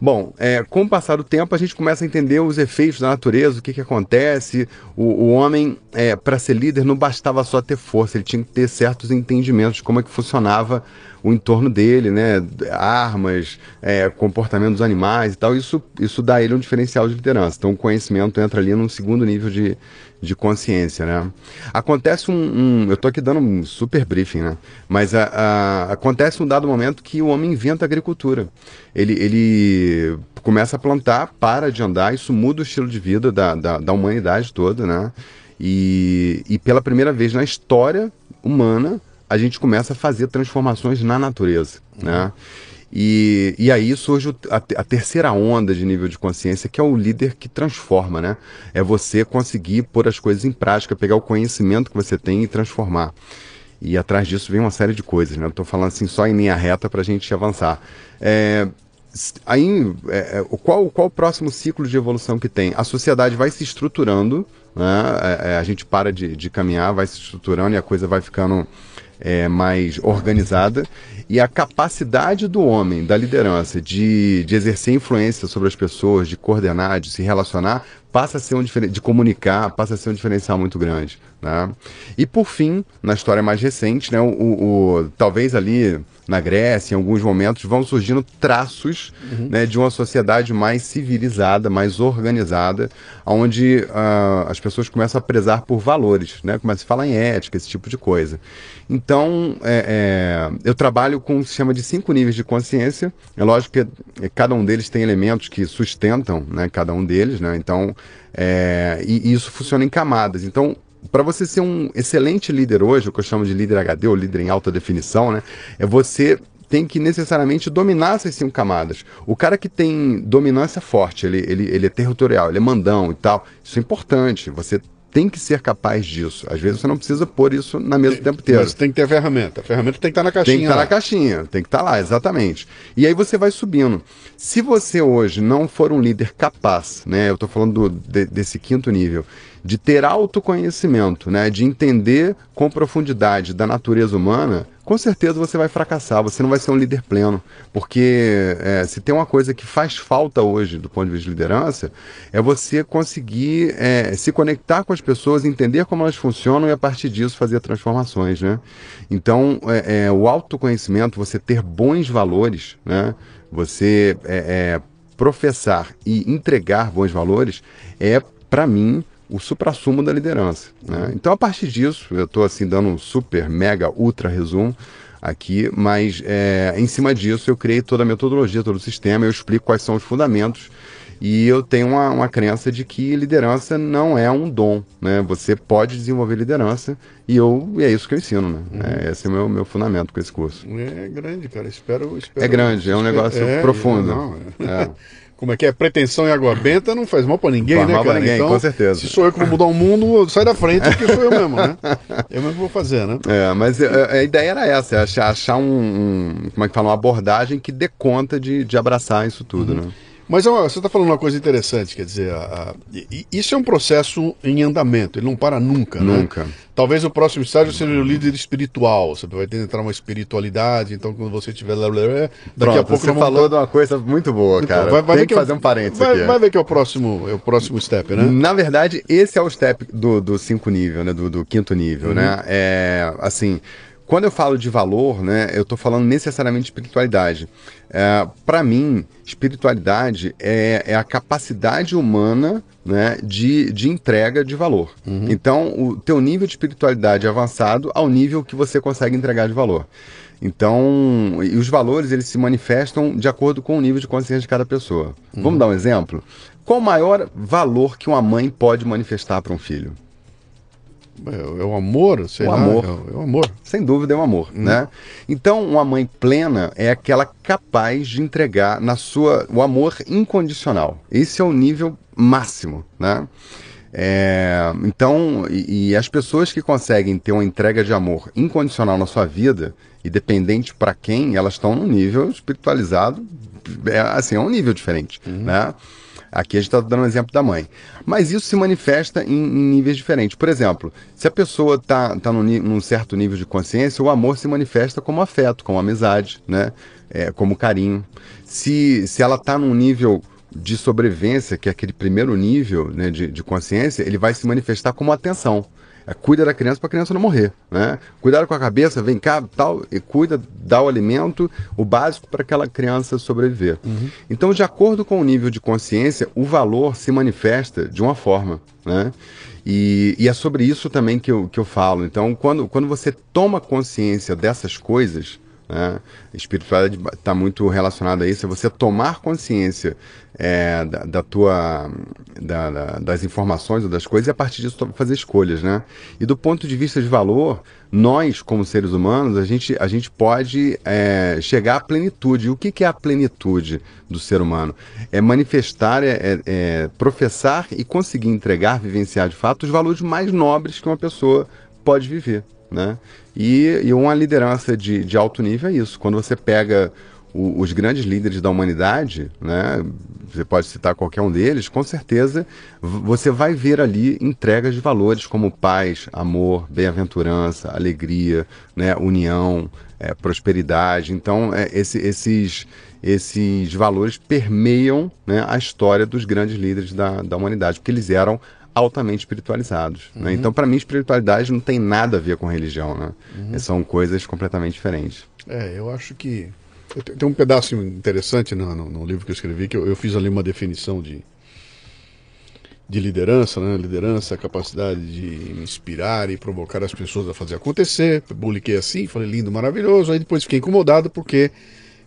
C: Bom, é, com o passar do tempo, a gente começa a entender os efeitos da natureza, o que, que acontece. O, o homem, é, para ser líder, não bastava só ter força, ele tinha que ter certos entendimentos de como é que funcionava o entorno dele, né? Armas, é, comportamento dos animais e tal. Isso, isso dá a ele um diferencial de liderança. Então o conhecimento entra ali num segundo nível de, de consciência, né? Acontece um, um eu estou aqui dando um super briefing, né? Mas a, a, acontece um dado momento que o homem inventa a agricultura. Ele, ele começa a plantar, para de andar, isso muda o estilo de vida da, da, da humanidade toda, né? E, e pela primeira vez na história humana, a gente começa a fazer transformações na natureza, uhum. E, e aí surge a, a, terceira onda de nível de consciência, que é o líder que transforma, né? É você conseguir pôr as coisas em prática, pegar o conhecimento que você tem e transformar. E atrás disso vem uma série de coisas, né? Estou falando assim só em linha reta para a gente avançar. É, aí, é, é, qual, qual o próximo ciclo de evolução que tem? A sociedade vai se estruturando, né? É, é, a gente para de, de caminhar, vai se estruturando e a coisa vai ficando é, mais organizada e a capacidade do homem, da liderança, de, de exercer influência sobre as pessoas, de coordenar, de se relacionar, passa a ser um de comunicar, passa a ser um diferencial muito grande. Né? E por fim, na história mais recente, né, o, o, talvez ali na Grécia, em alguns momentos, vão surgindo traços uhum. né, de uma sociedade mais civilizada, mais organizada, onde uh, as pessoas começam a prezar por valores, né, começam a falar em ética, esse tipo de coisa. Então, é, é, eu trabalho com se chama de cinco níveis de consciência. É lógico que cada um deles tem elementos que sustentam né, cada um deles, né? Então, é, e, e isso funciona em camadas. Então, para você ser um excelente líder hoje, o que eu chamo de líder HD ou líder em alta definição, né? É você tem que necessariamente dominar essas cinco camadas. O cara que tem dominância forte, ele, ele, ele é territorial, ele é mandão e tal, isso é importante. Você tem que ser capaz disso. Às vezes você não precisa pôr isso na mesa tem, o tempo inteiro. Mas
B: tem que ter a ferramenta. A ferramenta tem que estar tá na caixinha.
C: Tem que estar tá na caixinha, tem que estar tá lá, exatamente. E aí você vai subindo. Se você hoje não for um líder capaz, né? Eu estou falando do, de, desse quinto nível, de ter autoconhecimento, né, de entender com profundidade da natureza humana, com certeza você vai fracassar, você não vai ser um líder pleno. Porque é, se tem uma coisa que faz falta hoje do ponto de vista de liderança, é você conseguir é, se conectar com as pessoas, entender como elas funcionam e a partir disso fazer transformações. Né? Então, é, é o autoconhecimento, você ter bons valores, né? você é, é, professar e entregar bons valores, é, para mim, o supra-sumo da liderança. Né? Então, a partir disso, eu estou assim dando um super, mega, ultra resumo aqui, mas é, em cima disso eu criei toda a metodologia, todo o sistema, eu explico quais são os fundamentos e eu tenho uma, uma crença de que liderança não é um dom, né? Você pode desenvolver liderança e eu e é isso que eu ensino, né? Uhum. É, esse é o meu, meu fundamento com esse curso.
B: É grande, cara. Espero. espero
C: é grande, é um negócio é, profundo. Não,
B: é. é. como é que é? Pretensão e água benta não faz mal pra ninguém,
C: faz
B: né,
C: mal
B: cara?
C: Pra ninguém,
B: então,
C: com certeza.
B: Se sou eu que vou mudar o mundo, sai da frente, porque sou eu mesmo, né? Eu mesmo vou fazer, né?
C: É, mas a, é, a ideia era essa, é achar, achar um, um, como é que fala, uma abordagem que dê conta de, de abraçar isso tudo, uhum. né?
B: Mas ó, você está falando uma coisa interessante, quer dizer, a, a, isso é um processo em andamento, ele não para nunca.
C: Né? Nunca.
B: Né? Talvez o próximo estágio seja o líder espiritual. Você vai entrar uma espiritualidade, então quando você tiver lá, daqui
C: Pronto, a pouco. Você falou de uma coisa muito boa, então, cara. Vai, vai Tem que, que fazer um parênteses
B: vai,
C: aqui.
B: Vai ver que é o próximo, é o próximo step, né?
C: Na verdade, esse é o step do, do cinco nível, né? Do, do quinto nível, uhum. né? É assim quando eu falo de valor, né, eu estou falando necessariamente de espiritualidade. É, Para mim, espiritualidade é, é, a capacidade humana né, de, de entrega de valor. Uhum. Então, o teu nível de espiritualidade é avançado ao nível que você consegue entregar de valor. Então, e os valores eles se manifestam de acordo com o nível de consciência de cada pessoa. Uhum. Vamos dar um exemplo? Qual o maior valor que uma mãe pode manifestar para um filho?
B: É, é o amor, sei
C: o
B: lá,
C: amor.
B: É, é o amor.
C: Sem dúvida é o amor, hum. né? Então, uma mãe plena é aquela capaz de entregar na sua o amor incondicional. Esse é o nível máximo, né? É, então, e, e, as pessoas que conseguem ter uma entrega de amor incondicional na sua vida, independente para quem, elas estão num nível espiritualizado, é, assim, é um nível diferente, uhum. né? Aqui a gente está dando um exemplo da mãe. Mas isso se manifesta em, em níveis diferentes. Por exemplo, se a pessoa está tá num, num, certo nível de consciência, o amor se manifesta como afeto, como amizade, né? É, como carinho. Se, se ela está num nível de sobrevivência, que é aquele primeiro nível né, de, de consciência, ele vai se manifestar como atenção. É, cuida da criança para a criança não morrer, né? Cuidado com a cabeça, vem cá, tal, e cuida, dá o alimento, o básico para aquela criança sobreviver. Uhum. Então, de acordo com o nível de consciência, o valor se manifesta de uma forma, né? E, e é sobre isso também que eu, que eu falo. Então, quando, quando você toma consciência dessas coisas, né? Espiritualidade está muito relacionada a isso, é você tomar consciência é, da, da, tua da, da, das informações ou das coisas e a partir disso fazer escolhas, né? E do ponto de vista de valor, nós como seres humanos a gente, a gente pode é, chegar à plenitude. E o que, que, é a plenitude do ser humano? É manifestar, é, é, é, professar e conseguir entregar, vivenciar de fato os valores mais nobres que uma pessoa pode viver, né? E, e uma liderança de, de alto nível é isso. Quando você pega o, os grandes líderes da humanidade, né, você pode citar qualquer um deles, com certeza você vai ver ali entregas de valores como paz, amor, bem-aventurança, alegria, né, união, é, prosperidade. Então, é, esse, esses, esses valores permeiam né, a história dos grandes líderes da, da humanidade, porque eles eram altamente espiritualizados. Né? Uhum. Né? Então, para mim, espiritualidade não tem nada a ver com religião. Né? Uhum. São coisas completamente diferentes.
B: É, eu acho que. Tem um pedaço interessante no, no, no livro que eu escrevi, que eu, eu, fiz ali uma definição de, de liderança, né? Liderança é a capacidade de inspirar e provocar as pessoas a fazer acontecer. Publiquei assim, falei lindo, maravilhoso. Aí depois fiquei incomodado porque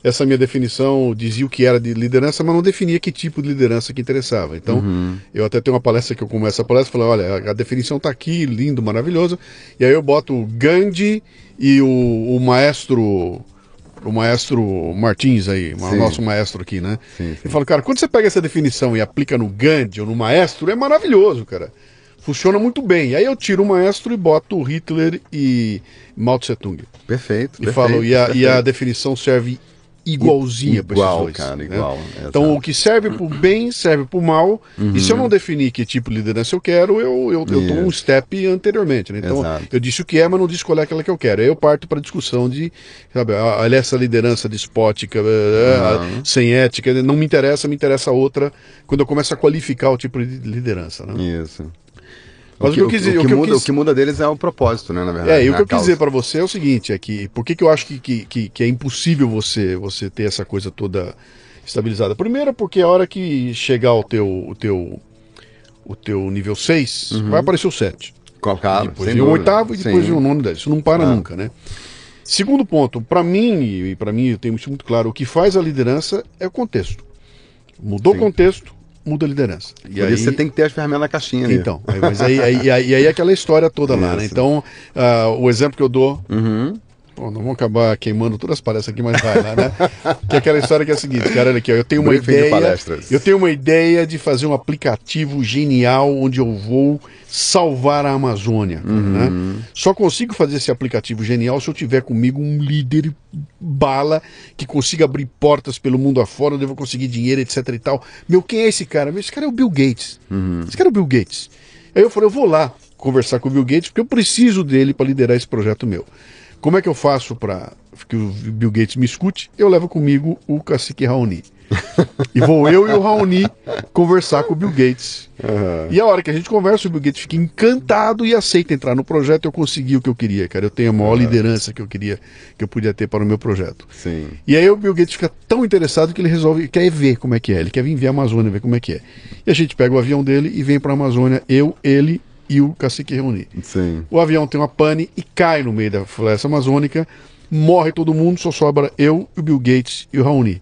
B: essa minha definição dizia o que era de liderança, mas não definia que tipo de liderança que interessava. Então, uhum. eu até tenho uma palestra que eu começo a palestra e falo, olha, a definição está aqui, lindo, maravilhoso. E aí eu boto o Gandhi e o, o maestro o maestro Martins aí, o nosso maestro aqui, né? Sim, sim. E falo, cara, quando você pega essa definição e aplica no Gandhi ou no maestro, é maravilhoso, cara. Funciona muito bem. Aí eu tiro o maestro e boto Hitler e Mao Tse Tung.
C: Perfeito.
B: E perfeito, falo, e a, perfeito. e a definição serve igualzinha para esses dois.
C: cara,
B: né?
C: igual.
B: Então o que serve para o bem serve para o mal. Uhum. E se eu não definir que tipo de liderança eu quero, eu, eu, eu um step anteriormente. Né? Então Exato. eu disse o que é, mas não disse qual é aquela que eu quero. Aí eu parto para a discussão de, sabe, olha essa liderança despótica, uhum. sem ética, não me interessa, me interessa outra. Quando eu começo a qualificar o tipo de liderança. Né?
C: Isso. Mas o que, o que, eu quis, o que, muda, quis... o que muda deles é o propósito, né, na verdade.
B: É, e o
C: né,
B: que eu quis dizer para você é o seguinte, é que por que, que eu acho que, que, que, que, é impossível você, você ter essa coisa toda estabilizada? Primeiro porque a hora que chegar o teu, o teu, o teu nível 6, uhum. vai aparecer o 7.
C: Claro,
B: depois vem o oitavo e depois vem o nono e Isso não para ah. nunca, né? Segundo ponto, para mim, e para mim eu tenho isso muito claro, o que faz a liderança é o contexto. Mudou Sim. o contexto, muda a liderança.
C: E Por aí você tem que ter as ferramentas na caixinha.
B: Então, aí, mas aí, aí, aí, aí, aquela história toda lá, né? Então, uh, o exemplo que eu dou.
C: Uhum.
B: Bom, não vamos acabar queimando todas as palestras aqui, mas vai lá, né? que é aquela história que é a seguinte, cara, olha aqui, ó, eu tenho uma ideia. Eu tenho uma ideia de fazer um aplicativo genial onde eu vou salvar a Amazônia. Uhum. Né? Só consigo fazer esse aplicativo genial se eu tiver comigo um líder bala que consiga abrir portas pelo mundo afora, onde eu vou conseguir dinheiro, etc e tal. Meu, quem é esse cara? Esse cara é o Bill Gates.
C: Uhum.
B: Esse cara é o Bill Gates. Aí eu falei, eu vou lá conversar com o Bill Gates porque eu preciso dele para liderar esse projeto meu. Como é que eu faço para que o Bill Gates me escute? Eu levo comigo o cacique Raoni. e vou eu e o Raoni conversar com o Bill Gates.
C: Aham.
B: E a hora que a gente conversa, o Bill Gates fica encantado e aceita entrar no projeto. Eu consegui o que eu queria, cara. Eu tenho a maior liderança que eu queria, que eu podia ter para o meu projeto.
C: Sim.
B: E aí o Bill Gates fica tão interessado que ele resolve, quer ver como é que é. Ele quer vir ver a Amazônia, ver como é que é. E a gente pega o avião dele e vem para a Amazônia, eu, ele e o cacique Reuni.
C: Sim.
B: O avião tem uma pane e cai no meio da floresta amazônica, morre todo mundo, só sobra eu, o Bill Gates e o Raoni.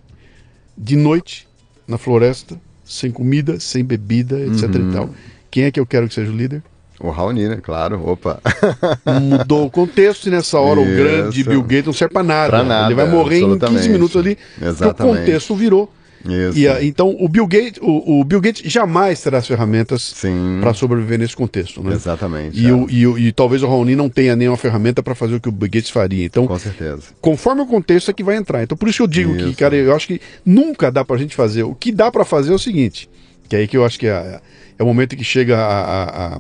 B: De noite, na floresta, sem comida, sem bebida, etc
C: Uhum.
B: e tal. Quem é que eu quero que seja o líder?
C: O Raoni, né? Claro. Opa.
B: Mudou o contexto e nessa hora o
C: Isso.
B: grande Bill Gates não serve pra nada.
C: Nada,
B: Ele vai morrer em 15
C: absolutamente.
B: minutos ali. Porque o
C: Exatamente.
B: contexto virou.
C: Isso.
B: E, a- então o Bill Gates, o, o Bill Gates jamais terá as ferramentas para sobreviver nesse contexto, né?
C: Exatamente.
B: E,
C: é.
B: o, e, o- e talvez o Raoni não tenha nenhuma ferramenta para fazer o que o Bill Gates faria. Então,
C: Com certeza.
B: conforme o contexto é que vai entrar. Então, por isso que eu digo que,
C: Isso.
B: cara, eu acho que nunca dá pra gente fazer. O que dá pra fazer é o seguinte, que é aí que eu acho que é, é o momento que chega a, a, a-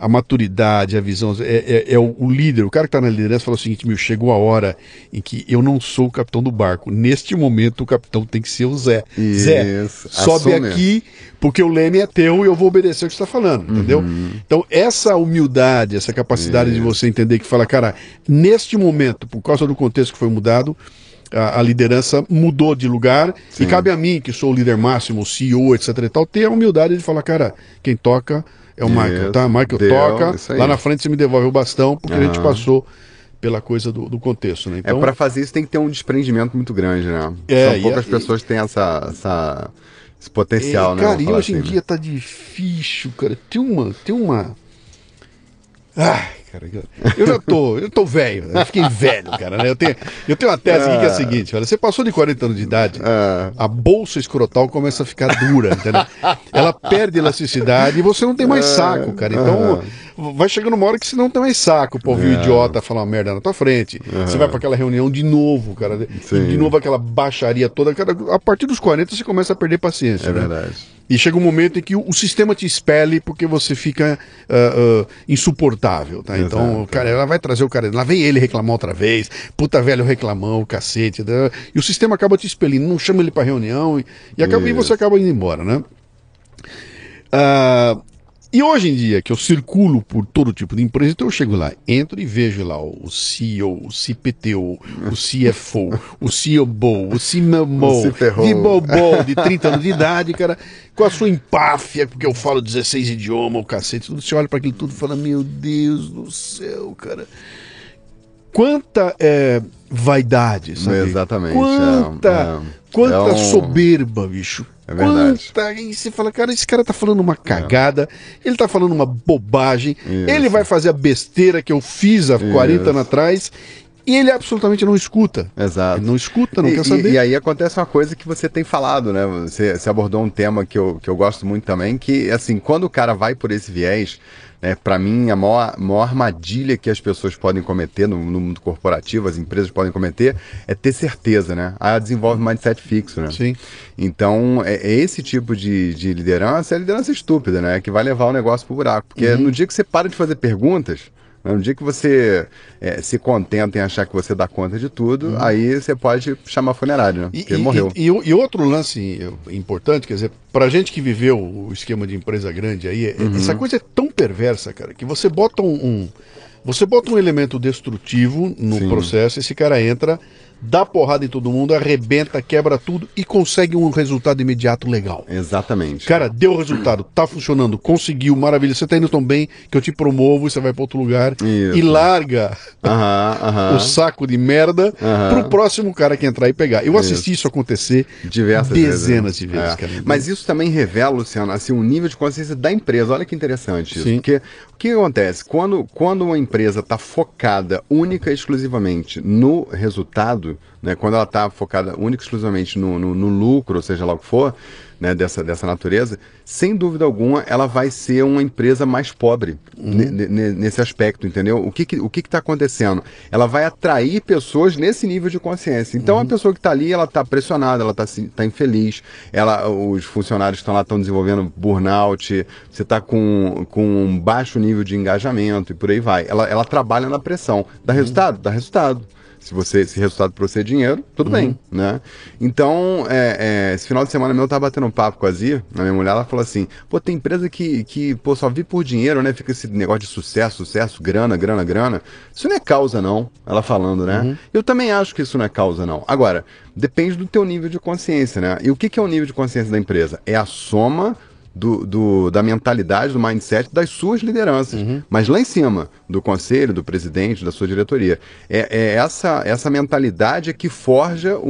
B: a maturidade, a visão. É, é- é o, o líder, o cara que tá na liderança fala o seguinte, meu, chegou a hora em que eu não sou o capitão do barco. Neste momento, o capitão tem que ser o Zé. Zé,
C: Isso.
B: sobe
C: Assume.
B: aqui, porque o leme é teu e eu vou obedecer o que você está falando, entendeu?
C: Uhum.
B: Então, essa humildade, essa capacidade de você entender que fala, cara, neste momento, por causa do contexto que foi mudado, a, a liderança mudou de lugar e cabe a mim, que sou o líder máximo, o CEO, etc e tal, ter a humildade de falar, cara, quem toca é o Michael,
C: Isso.
B: tá? Michael
C: Deu,
B: toca, lá na frente você me devolve o bastão, porque a gente passou pela coisa do, do contexto, né?
C: É,
B: Então,
C: pra fazer isso tem que ter um desprendimento muito grande, né?
B: É,
C: São poucas
B: e-
C: pessoas que têm essa, essa- esse potencial,
B: É,
C: né?
B: Cara, e hoje em
C: assim, né?
B: dia tá difícil, cara. Tem uma. Tem uma. Ai, cara, eu já tô, eu tô velho, eu fiquei velho, cara. né? Eu, tenho, eu tenho uma tese aqui que é a seguinte: olha, você passou de 40 anos de idade,
C: É.
B: a bolsa escrotal começa a ficar dura, entendeu? Ela perde elasticidade e você não tem mais saco, cara. Então, vai chegando uma hora que você não tem mais saco pra ouvir o
C: É.
B: idiota falar uma merda na tua frente. Você vai pra aquela reunião de novo, cara. de novo aquela baixaria toda. Cara, a partir dos 40 você começa a perder paciência.
C: É
B: né?
C: verdade.
B: E chega um momento em que o, o sistema te expele porque você fica ah, ah, insuportável, tá? Então,
C: Exato.
B: cara, ela vai trazer o cara, lá vem ele reclamar outra vez, puta velho reclamão, cacete, né? e o sistema acaba te expelindo, não chama ele pra reunião e, e, acaba, e você acaba indo embora, né? Ah, e hoje em dia, que eu circulo por todo tipo de empresa, então eu chego lá, entro e vejo lá o CEO, o CPTO, o CFO, o COBO, o CMMO, de bobol de 30 anos de idade, cara, com a sua empáfia, porque eu falo 16 idiomas, o cacete, tudo, você olha para aquilo tudo e fala, meu Deus do céu, cara. Quanta é, vaidade, sabe?
C: Exatamente,
B: Quanta,
C: é, é.
B: quanta
C: É um-
B: soberba, bicho.
C: É verdade.
B: Quanta... E você fala, cara, esse cara tá falando uma cagada, ele tá falando uma bobagem,
C: Isso.
B: ele vai fazer a besteira que eu fiz há 40
C: Isso.
B: anos atrás, e ele absolutamente não escuta.
C: Exato.
B: Ele não escuta, não
C: e,
B: quer
C: e-
B: saber.
C: e aí acontece uma coisa que você tem falado, né? Você, você abordou um tema que eu, que eu gosto muito também, que assim, quando o cara vai por esse viés, né, para mim a maior, maior armadilha que as pessoas podem cometer no, no mundo corporativo, as empresas podem cometer, é ter certeza, né? Aí desenvolve mindset fixo, né?
B: Sim.
C: Então, é, é esse tipo de, de liderança, é a liderança estúpida, né? Que vai levar o negócio pro buraco. Porque
B: Uhum.
C: no dia que você para de fazer perguntas, no dia que você é, se contenta em achar que você dá conta de tudo, aí você pode chamar funerário, né?
B: Uhum.
C: Porque
B: e-
C: morreu.
B: E, e- e outro lance importante, quer dizer, pra gente que viveu o esquema de empresa grande aí, é-
C: Uhum.
B: essa coisa é tão perversa, cara, que você bota um, um- você bota um elemento destrutivo no
C: Sim.
B: processo, esse cara entra, dá porrada em todo mundo, arrebenta, quebra tudo e consegue um resultado imediato legal.
C: Exatamente.
B: Cara, deu resultado, tá funcionando, conseguiu, maravilha, você tá indo tão bem que eu te promovo e você vai para outro lugar
C: Isso.
B: e larga
C: Aham, aham.
B: o saco de merda
C: Aham.
B: pro próximo cara que entrar e pegar. Eu assisti isso acontecer
C: Diversas
B: dezenas
C: vezes.
B: de vezes,
C: É.
B: cara.
C: Mas isso também revela, Luciano, assim, um nível de consciência da empresa. Olha que interessante isso.
B: Sim.
C: Porque que acontece? Quando, quando uma empresa está focada única e exclusivamente no resultado, né, quando ela está focada única e exclusivamente no, no, no lucro, ou seja lá o que for, né, dessa, dessa natureza, sem dúvida alguma, ela vai ser uma empresa mais pobre ne- nesse aspecto, entendeu? O que que, o que está acontecendo? Ela vai atrair pessoas nesse nível de consciência. Então, a pessoa que está ali, ela está pressionada, ela está tá infeliz, ela, os funcionários que estão lá estão desenvolvendo burnout, você está com, com um baixo nível de engajamento e por aí vai. Ela, ela trabalha na pressão. Dá resultado? Dá resultado. Se você, se resultado para você é dinheiro, tudo
B: Uhum.
C: bem, né? Então, é, é, esse final de semana meu eu tava batendo um papo com a Zia, a minha mulher, ela falou assim, pô, tem empresa que, que pô, só vive por dinheiro, né? Fica esse negócio de sucesso, sucesso, grana, grana, grana. Isso não é causa, não, ela falando, né?
B: Uhum.
C: Eu também acho que isso não é causa, não. Agora, depende do teu nível de consciência, né? E o que, que é o nível de consciência da empresa? É a soma do, do- da mentalidade, do mindset das suas lideranças. Mas lá em cima, do conselho, do presidente, da sua diretoria. É, é essa, essa mentalidade é que forja o,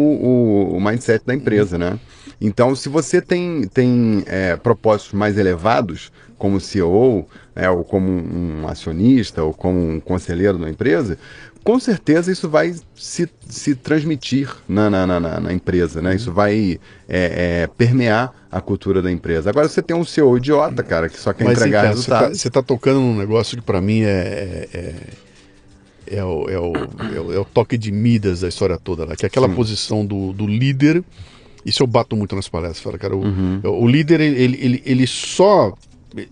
C: o, o mindset da empresa, né? Então, se você tem, tem é, propósitos mais elevados, como CEO, é, ou como um acionista, ou como um conselheiro da empresa, com certeza isso vai se, se transmitir na, na, na- na- empresa, né? Isso vai é, é, permear a cultura da empresa. Agora você tem um CEO idiota, cara, que só quer
B: Mas
C: entregar
B: então, você
C: resultados.
B: você tá tocando num negócio que pra mim é, é, é, é o, é, o, é, o, é o toque de Midas da história toda, lá, que é aquela posição do, do líder. Isso eu bato muito nas palestras, fala, cara. O,
C: Uhum.
B: o líder, ele, ele, ele só.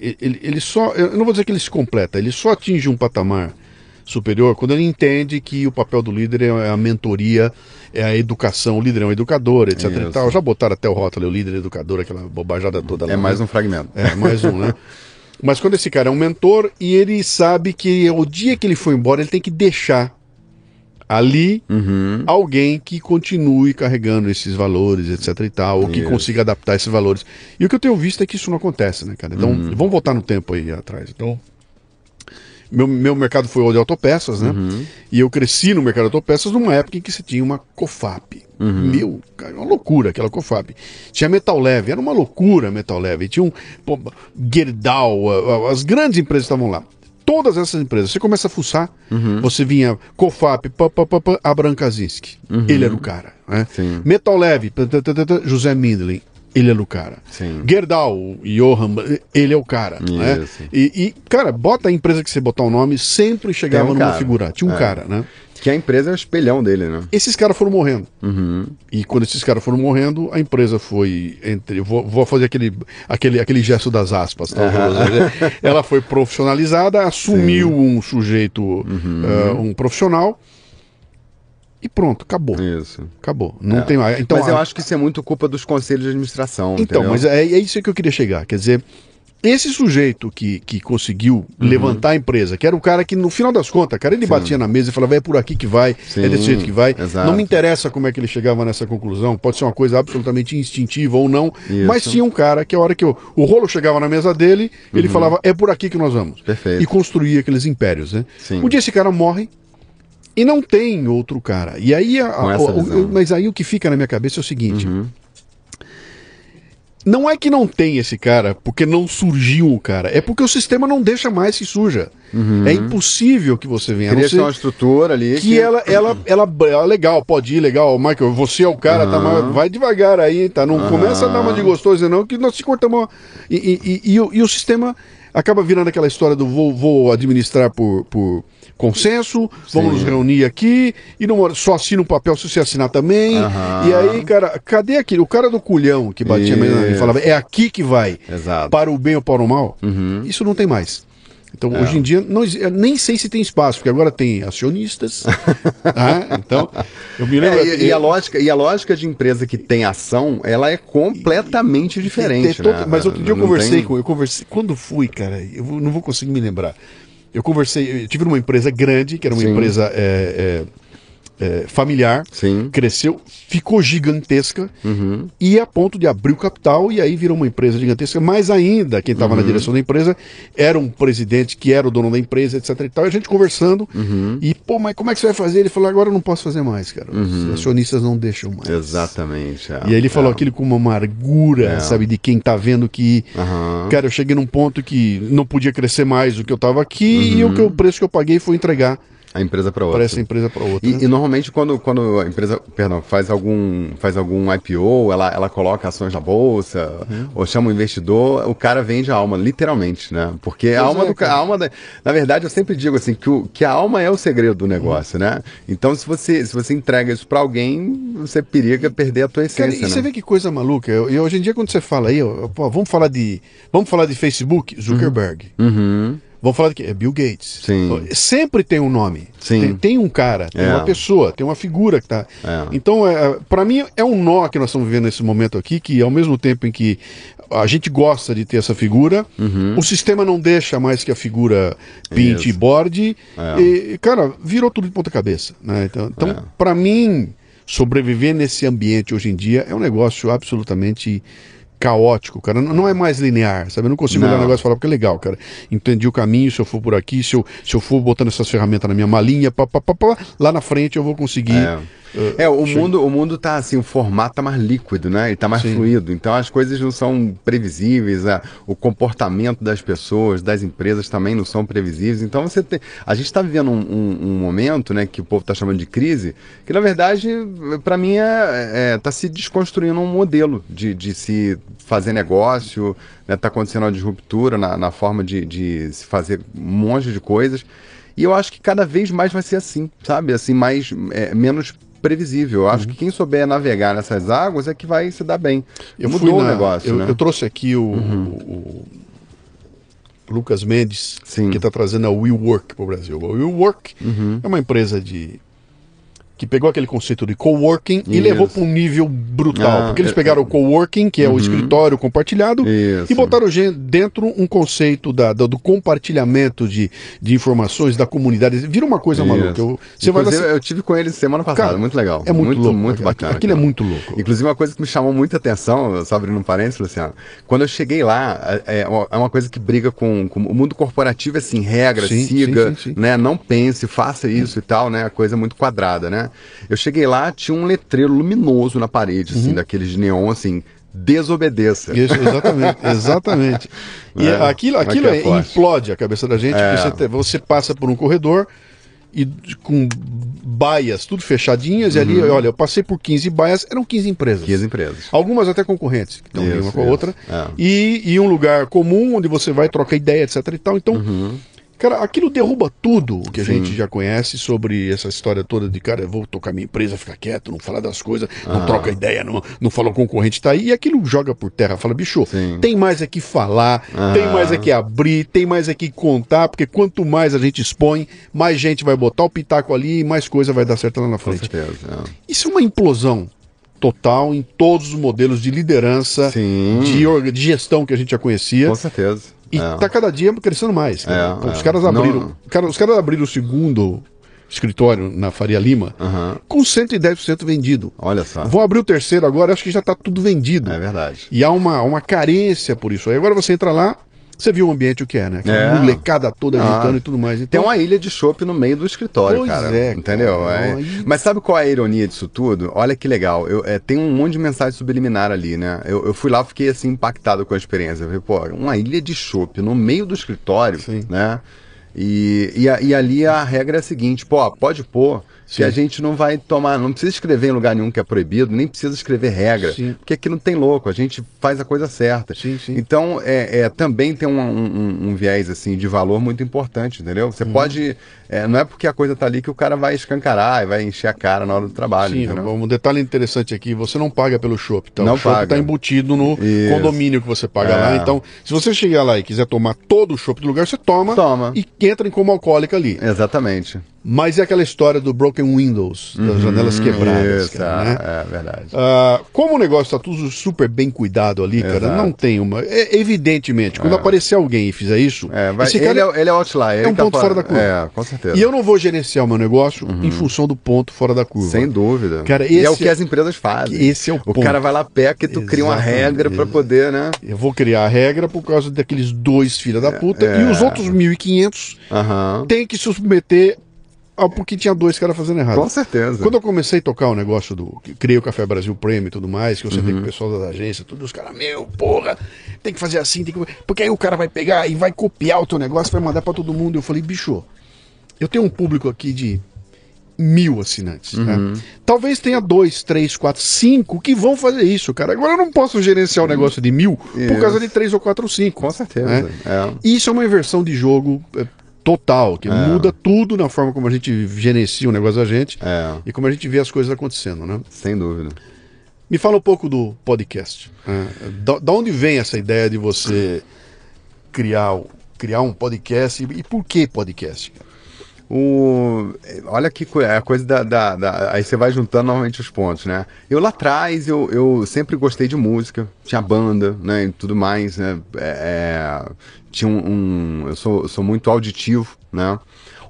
B: Ele, ele só. Eu não vou dizer que ele se completa, ele só atinge um patamar superior quando ele entende que o papel do líder é a mentoria, é a educação, o líder é um educador, etc. E tal. Já botaram até o rótulo, o líder educador, aquela bobajada toda lá.
C: É mais
B: né?
C: um fragmento.
B: É, mais um, né? Mas quando esse cara é um mentor e ele sabe que o dia que ele for embora, ele tem que deixar ali
C: Uhum.
B: alguém que continue carregando esses valores, etc e tal, ou que
C: Isso.
B: consiga adaptar esses valores. E o que eu tenho visto é que isso não acontece, né, cara? Então,
C: Uhum.
B: vamos voltar no tempo aí atrás. Então, meu, meu mercado foi o de autopeças, né?
C: Uhum.
B: E eu cresci no mercado de autopeças numa época em que você tinha uma COFAP.
C: Uhum.
B: Meu, cara, uma loucura aquela COFAP. Tinha Metal Leve, era uma loucura Metal Leve. Tinha um pô, Gerdau, as grandes empresas estavam lá. Todas essas empresas, você começa a fuçar,
C: Uhum.
B: você vinha COFAP, pá, pá, pá, pá, Abraham Kaczynski. Ele era o cara. Né? Metal Leve, José Mindlin. Ele era o cara.
C: Sim.
B: Gerdau, Johan, ele é o cara. Né?
C: Isso.
B: E, e, cara, bota a empresa que você botar o nome, sempre chegava
C: um
B: numa
C: cara.
B: figura. Tinha um
C: É.
B: cara, né?
C: Que a empresa é o espelhão dele, né?
B: Esses caras foram morrendo.
C: Uhum.
B: E quando esses caras foram morrendo, a empresa foi entre. Vou, vou fazer aquele, aquele, aquele gesto das aspas, tá? Ela foi profissionalizada, assumiu um sujeito,
C: Uhum.
B: eh, um profissional. E pronto, acabou.
C: Isso.
B: Acabou. Não
C: É.
B: tem mais. Então,
C: mas eu
B: a-
C: acho que isso é muito culpa dos conselhos de administração.
B: Então,
C: entendeu?
B: mas é, é isso que eu queria chegar. Quer dizer, esse sujeito que, que conseguiu
C: Uhum.
B: levantar a empresa, que era o cara que, no final das contas, cara, ele batia na mesa e falava, é por aqui que vai,
C: Sim,
B: é desse jeito que vai.
C: exato.
B: Não me interessa como é que ele chegava nessa conclusão, pode ser uma coisa absolutamente instintiva ou não,
C: Isso.
B: mas tinha um cara que a hora que o, o rolo chegava na mesa dele, ele falava, é por aqui que nós vamos.
C: Uhum. Perfeito.
B: E construía aqueles impérios, né?
C: Sim.
B: Um dia esse cara morre, e não tem outro cara. E aí, a- a- o-.
C: Uhum.
B: mas aí o que fica na minha cabeça é o seguinte: não é que não tem esse cara porque não surgiu o cara, é porque o sistema não deixa mais que suja. É impossível que você venha.
C: Cria
B: ser
C: uma estrutura ali.
B: que ela, ela, ela, ela, legal, pode ir, legal, Michael, você é o cara, tá, mas vai devagar aí, tá? Não começa a dar uma de gostoso, não, que nós te cortamos. E, e, e, e o, e o sistema acaba virando aquela história do vou, vou administrar por, por consenso, vamos nos reunir aqui, e não, só assina um papel se você assinar também.
C: Aham.
B: E aí, cara, cadê aquele? O cara do culhão que batia e
C: Isso.
B: falava, é aqui que vai,
C: Exato.
B: para o bem ou para o mal,
C: Uhum.
B: isso não tem mais. Então,
C: É.
B: hoje em dia, não, nem sei se tem espaço, porque agora tem acionistas. tá? Então, eu me lembro.
C: É, e, e a lógica, e a lógica de empresa que tem ação, ela é completamente diferente.
B: Tem todo-
C: né?
B: Mas outro dia eu conversei
C: tem-
B: com. Eu conversei. Quando fui, cara, eu não vou conseguir me lembrar. Eu conversei, eu tive numa empresa grande, que era uma
C: Sim.
B: empresa é, é, é, familiar,
C: Sim.
B: cresceu, ficou gigantesca
C: Uhum.
B: e a ponto de abrir o capital e aí virou uma empresa gigantesca. Mais ainda, quem
C: Uhum.
B: estava na direção da empresa era um presidente que era o dono da empresa, etc. E, tal, e a gente conversando
C: Uhum.
B: e, pô, mas como é que você vai fazer? Ele falou, agora eu não posso fazer mais, cara. Os acionistas não deixam mais.
C: Exatamente. é.
B: E aí ele falou
C: É.
B: aquilo com uma amargura,
C: É.
B: sabe, de quem tá vendo que, cara, eu cheguei num ponto que não podia crescer mais do que eu tava aqui e o, que, o preço que eu paguei foi entregar
C: A empresa para outra.
B: para essa empresa para outra.
C: E,
B: né?
C: e normalmente quando, quando a empresa, perdão, faz algum, faz algum IPO, ela, ela coloca ações na bolsa,
B: Uhum.
C: ou chama um investidor, o cara vende a alma, literalmente, né? Porque a
B: Pois
C: alma
B: é,
C: do
B: cara.
C: a alma da, na verdade eu sempre digo assim que, o, que a alma é o segredo do negócio, né? Então se você se você entrega isso para alguém, você periga perder a tua
B: Cara,
C: essência,
B: e você
C: né?
B: vê que coisa maluca. E hoje em dia, quando você fala aí, ó, pô, vamos falar de. Vamos falar de Facebook, Zuckerberg.
C: Uhum.
B: Vão falar quê? É Bill Gates.
C: Sim.
B: Sempre tem um nome.
C: Sim.
B: Tem, tem um cara, tem
C: É.
B: uma pessoa, tem uma figura que tá.
C: É.
B: Então, é, para mim, é um nó que nós estamos vivendo nesse momento aqui, que ao mesmo tempo em que a gente gosta de ter essa figura, o sistema não deixa mais que a figura pinte
C: Uhum.
B: E borde.
C: É.
B: E, cara, virou tudo de ponta cabeça. Né? Então, então
C: É.
B: para mim, sobreviver nesse ambiente hoje em dia é um negócio absolutamente caótico, cara. Não é mais linear, sabe? Eu não consigo olhar
C: Não.
B: o negócio e falar, porque é legal, cara. Entendi o caminho, se eu for por aqui, se eu, se eu for botando essas ferramentas na minha malinha, pá, pá, pá, pá, lá na frente eu vou conseguir.
C: É. É, o
B: chegar.
C: mundo, o mundo tá assim, o formato tá mais líquido, né? Ele tá mais
B: Sim.
C: fluido. Então as coisas não são previsíveis, a- o comportamento das pessoas, das empresas também não são previsíveis. Então você tem. A gente está vivendo um, um- um momento, né, que o povo tá chamando de crise, que na verdade, para mim, é, é, tá se desconstruindo um modelo de, de se fazer negócio, né? Tá acontecendo uma disruptura na, na forma de, de se fazer um monte de coisas. E eu acho que cada vez mais vai ser assim, sabe? Assim, mais é, menos previsível. Eu acho
B: Uhum.
C: que quem souber navegar nessas águas é que vai se dar bem.
B: Eu
C: Mudou
B: fui
C: o
B: na-
C: negócio,
B: eu,
C: né?
B: eu trouxe aqui o, o- o Lucas Mendes,
C: Sim.
B: que está trazendo a WeWork para o Brasil. A WeWork
C: Uhum.
B: é uma empresa de que pegou aquele conceito de coworking e
C: Isso.
B: levou para um nível brutal.
C: Ah,
B: porque eles
C: é-
B: pegaram o coworking, que é o escritório compartilhado,
C: Isso.
B: e botaram dentro um conceito da, da- do compartilhamento de, de informações da comunidade. Vira uma coisa
C: Isso.
B: maluca. Eu- você vai
C: eu tive com ele semana passada,
B: Cara,
C: muito legal.
B: é muito, louco.
C: Muito
B: Aquilo-
C: bacana.
B: Aquilo é
C: cara.
B: muito louco.
C: Inclusive, uma coisa que me chamou muita atenção, só abrindo um parênteses, Luciano, quando eu cheguei lá, é, é uma- é coisa que briga com, com o mundo corporativo, é assim, regra,
B: Sim,
C: siga,
B: sim, sim.
C: né, não pense, faça isso e tal, né, a coisa muito quadrada, né. Eu cheguei lá, tinha um letreiro luminoso na parede,
B: Uhum.
C: assim, daqueles de neon, assim, desobedeça.
B: Exatamente, exatamente. E
C: É,
B: aquilo,
C: mas
B: aquilo
C: é
B: é- implode a cabeça da gente,
C: É.
B: você, te- você passa por um corredor e com baias tudo fechadinhas, e ali, olha, eu passei por 15 baias, eram 15 empresas.
C: 15 empresas.
B: Algumas até concorrentes, que estão uma com a outra.
C: É.
B: E, e um lugar comum onde você vai trocar ideia, etc e tal. Então, cara, aquilo derruba tudo o que a.
C: Sim.
B: gente já conhece sobre essa história toda de, cara, eu vou tocar minha empresa, ficar quieto, não falar das coisas, não
C: Ah.
B: troca ideia, não, não fala o concorrente tá aí. E aquilo joga por terra, fala, bicho,
C: Sim.
B: tem mais é que falar,
C: Ah.
B: tem mais é que abrir, tem mais é que contar, porque quanto mais a gente expõe, mais gente vai botar o pitaco ali e mais coisa vai dar certo lá na
C: Com
B: frente.
C: certeza. é.
B: Isso é uma implosão total em todos os modelos de liderança, de, de gestão que a gente já conhecia.
C: Com certeza.
B: E
C: é.
B: tá cada dia crescendo mais. cara.
C: É,
B: os
C: é.
B: caras abriram.
C: Não-
B: cara, os caras abriram o segundo escritório na Faria Lima
C: Aham.
B: com 110% vendido.
C: Olha só.
B: Vão abrir o terceiro agora, acho que já tá tudo vendido.
C: É verdade.
B: E há uma, uma carência por isso. Aí agora você entra lá, você viu o ambiente o que é, né? Aquela
C: É.
B: molecada toda
C: Ah.
B: gritando e tudo mais.
C: Tem
B: Então,
C: uma ilha de chopp no meio do escritório,
B: Pois
C: cara.
B: é,
C: entendeu?
B: cara.
C: É. Mas sabe qual é a ironia disso tudo? Olha que legal. Eu, é, tem um monte de mensagem subliminar ali, né? Eu, eu fui lá fiquei assim impactado com a experiência. Eu falei, pô, uma ilha de chopp no meio do escritório,
B: Sim.
C: né? E, e, e ali a regra é a seguinte, pô, pode pôr que
B: Sim.
C: a gente não vai tomar, não precisa escrever em lugar nenhum que é proibido, nem precisa escrever regra,
B: Sim.
C: porque aqui não tem louco, a gente faz a coisa certa.
B: Sim, sim.
C: Então, é, é, também tem um, um- um viés assim de valor muito importante, entendeu? Você pode. é, não é porque a coisa tá ali que o cara vai escancarar e vai encher a cara na hora do trabalho.
B: sim,
C: entendeu?
B: um detalhe interessante aqui, você não paga pelo shopping, tá?
C: Não
B: o
C: paga.
B: está embutido no
C: Isso.
B: condomínio que você paga
C: É.
B: lá. Então, se você chegar lá e quiser tomar todo o shopping do lugar, você toma,
C: Toma.
B: e entra em como alcoólica ali.
C: Exatamente.
B: Mas é aquela história do broken windows, das janelas quebradas,
C: Uhum. Isso,
B: cara, né?
C: é, é verdade.
B: Ah, como o negócio está tudo super bem cuidado ali, cara,
C: Exato.
B: não tem uma. é- evidentemente, quando aparecer alguém e fizer isso,
C: É, vai-
B: esse
C: ele,
B: cara.
C: é, ele é outlier. ele
B: um
C: tá
B: ponto fora da curva.
C: É, com certeza.
B: E eu não vou gerenciar o meu negócio em função do ponto fora da curva.
C: Sem dúvida.
B: Cara,
C: e é
B: esse
C: o que
B: é-
C: as empresas fazem.
B: esse é o
C: O
B: ponto.
C: cara vai lá peca e tu cria uma regra pra poder, né?
B: Eu vou criar a regra por causa daqueles dois filha da puta
C: é.
B: e os outros 1.500
C: Aham.
B: têm que se submeter ao porque tinha dois caras fazendo errado.
C: Com certeza.
B: Quando eu comecei a tocar o negócio do. que Criei o Café Brasil Prêmio e tudo mais, que eu
C: Uhum.
B: sentei com o pessoal da agência, todos os caras, meu, porra, tem que fazer assim, tem que. Porque aí o cara vai pegar e vai copiar o teu negócio, vai mandar pra todo mundo. Eu falei, bicho, eu tenho um público aqui de mil assinantes. né?
C: Uhum.
B: Talvez tenha dois, três, quatro, cinco que vão fazer isso, cara. Agora eu não posso gerenciar o negócio de mil por
C: Isso.
B: causa de três ou quatro ou cinco.
C: Com certeza.
B: né?
C: É.
B: Isso é uma inversão de jogo é, total, que muda tudo na forma como a gente gerencia o negócio da gente
C: É.
B: e como a gente vê as coisas acontecendo, né?
C: Sem dúvida.
B: Me fala um pouco do podcast. né? Da, da onde vem essa ideia de você criar criar um podcast e por que podcast?
C: O, olha que é a coisa da, da, da, Aí você vai juntando novamente os pontos, né? Eu lá atrás, eu, eu sempre gostei de música, tinha banda, né? E tudo mais, né? É, é tinha um, um. eu, sou, sou muito auditivo, né?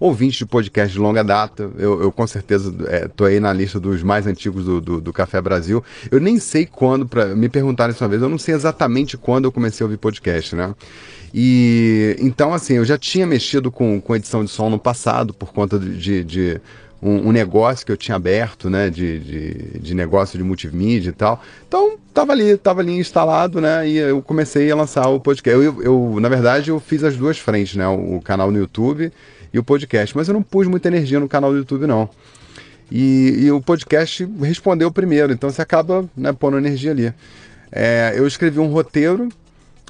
C: Ouvinte de podcast de longa data, eu, eu com certeza estou é, aí na lista dos mais antigos do, do, do, Café Brasil. Eu nem sei quando, para me perguntaram isso uma vez, eu não sei exatamente quando eu comecei a ouvir podcast, né? E então, assim, eu já tinha mexido com, com edição de som no passado, por conta de, de um, um, negócio que eu tinha aberto, né, de, de, de, negócio de multimídia e tal. Então, tava ali, tava ali instalado, né, e eu comecei a lançar o podcast. Eu, eu na verdade, eu fiz as duas frentes, né, o canal no YouTube e o podcast, mas eu não pus muita energia no canal do YouTube, não. E, e o podcast respondeu primeiro, então você acaba né, pondo energia ali. É, eu escrevi um roteiro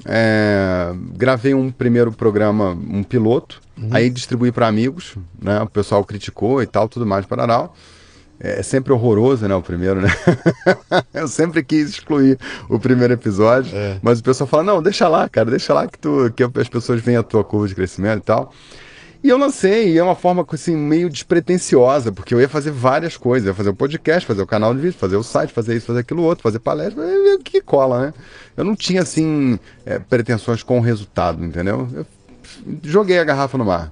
C: é, gravei um primeiro programa, um piloto, uhum. aí distribuí para amigos, né? O pessoal criticou e tal, tudo mais para Aral. É sempre horroroso, né? O primeiro, né? eu sempre quis excluir o primeiro episódio, é. mas o pessoal fala: não, deixa lá, cara, deixa lá que, tu, que as pessoas veem a tua curva de crescimento e tal. E eu lancei, e é uma forma assim, meio despretensiosa, porque eu ia fazer várias coisas. Eu ia fazer o podcast, fazer o canal de vídeo, fazer o site, fazer isso, fazer aquilo outro, fazer palestra, o que cola, né? Eu não tinha, assim, é, pretensões com o resultado, entendeu? Eu joguei a garrafa no mar.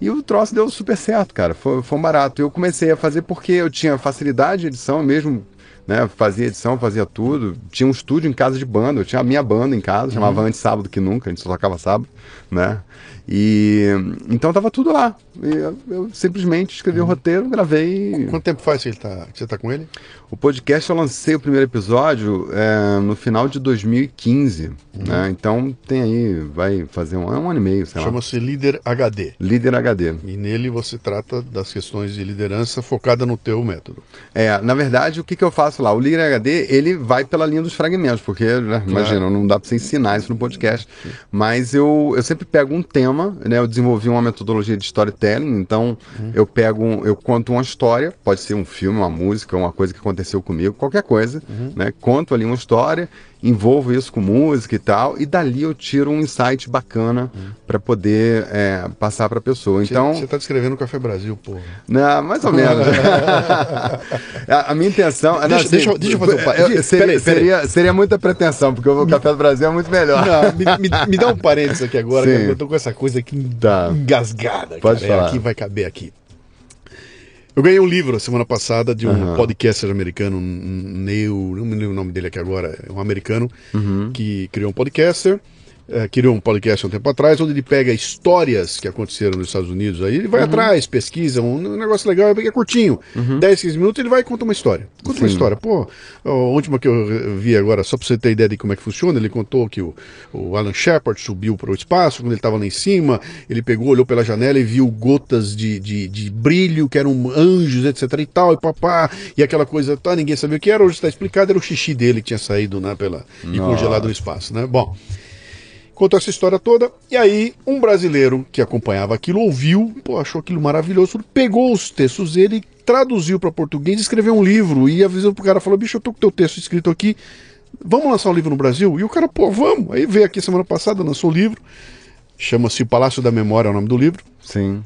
C: E o troço deu super certo, cara. Foi, foi um barato. Eu comecei a fazer porque eu tinha facilidade de edição, mesmo né? Fazia edição, fazia tudo. Tinha um estúdio em casa de banda. Eu tinha a minha banda em casa, chamava uhum. Antes Sábado Que Nunca, a gente só tocava sábado, né? E então tava tudo lá. Eu, eu, simplesmente escrevi o um roteiro, gravei.
B: Quanto tempo faz que, tá, que você tá com ele?
C: O podcast eu lancei o primeiro episódio é, no final de 2015. Uhum. Né? Então tem aí, vai fazer um, é um ano e meio,
B: Chama-se Líder HD.
C: Líder HD.
B: E nele você trata das questões de liderança focada no teu método.
C: É, na verdade, o que, que eu faço lá? O Líder HD, ele vai pela linha dos fragmentos, porque, né, claro. imagina, não dá para você ensinar isso no podcast. Sim. Mas eu, eu sempre pego um tema tema, né? Eu desenvolvi uma metodologia de storytelling, então uhum. eu pego, eu conto uma história, pode ser um filme, uma música, uma coisa que aconteceu comigo, qualquer coisa, uhum. né? Conto ali uma história envolvo isso com música e tal, e dali eu tiro um insight bacana hum. para poder é, passar para a pessoa. Então
B: você está descrevendo o Café Brasil, pô?
C: Não, mais ou menos. a, a, minha intenção,
B: deixa, não, assim, deixa, deixa eu fazer um
C: eu, seria, peraí, seria, seria, muita pretensão, porque o Café do Brasil é muito melhor.
B: Não, me, me, me, dá um parênteses aqui agora, cara, eu tô com essa coisa aqui tá. engasgada.
C: Pode
B: cara,
C: é, falar.
B: Aqui vai caber aqui. Eu ganhei um livro semana passada de um uhum. podcaster americano, Neil, não me lembro o nome dele aqui agora, é um americano uhum. que criou um podcaster é, criou um podcast há um tempo atrás, onde ele pega histórias que aconteceram nos Estados Unidos, aí ele vai uhum. atrás, pesquisa, um negócio legal, é curtinho, uhum. 10, 15 minutos, ele vai e conta uma história. Conta Sim. uma história. Pô, a última que eu vi agora, só pra você ter ideia de como é que funciona, ele contou que o, o Alan Shepard subiu para o espaço, quando ele estava lá em cima, ele pegou, olhou pela janela e viu gotas de, de, de brilho, que eram anjos, etc e tal, e papá, e aquela coisa, tá, ninguém sabia o que era, hoje está explicado, era o xixi dele que tinha saído, né, pela, e congelado no espaço, né? Bom contou essa história toda. E aí, um brasileiro que acompanhava aquilo ouviu, pô, achou aquilo maravilhoso, pegou os textos dele, traduziu para português, escreveu um livro e avisou pro cara, falou: "Bicho, eu tô com teu texto escrito aqui, vamos lançar um livro no Brasil?" E o cara, pô, vamos. Aí veio aqui semana passada, lançou o livro. Chama-se Palácio da Memória, é o nome do livro.
C: Sim.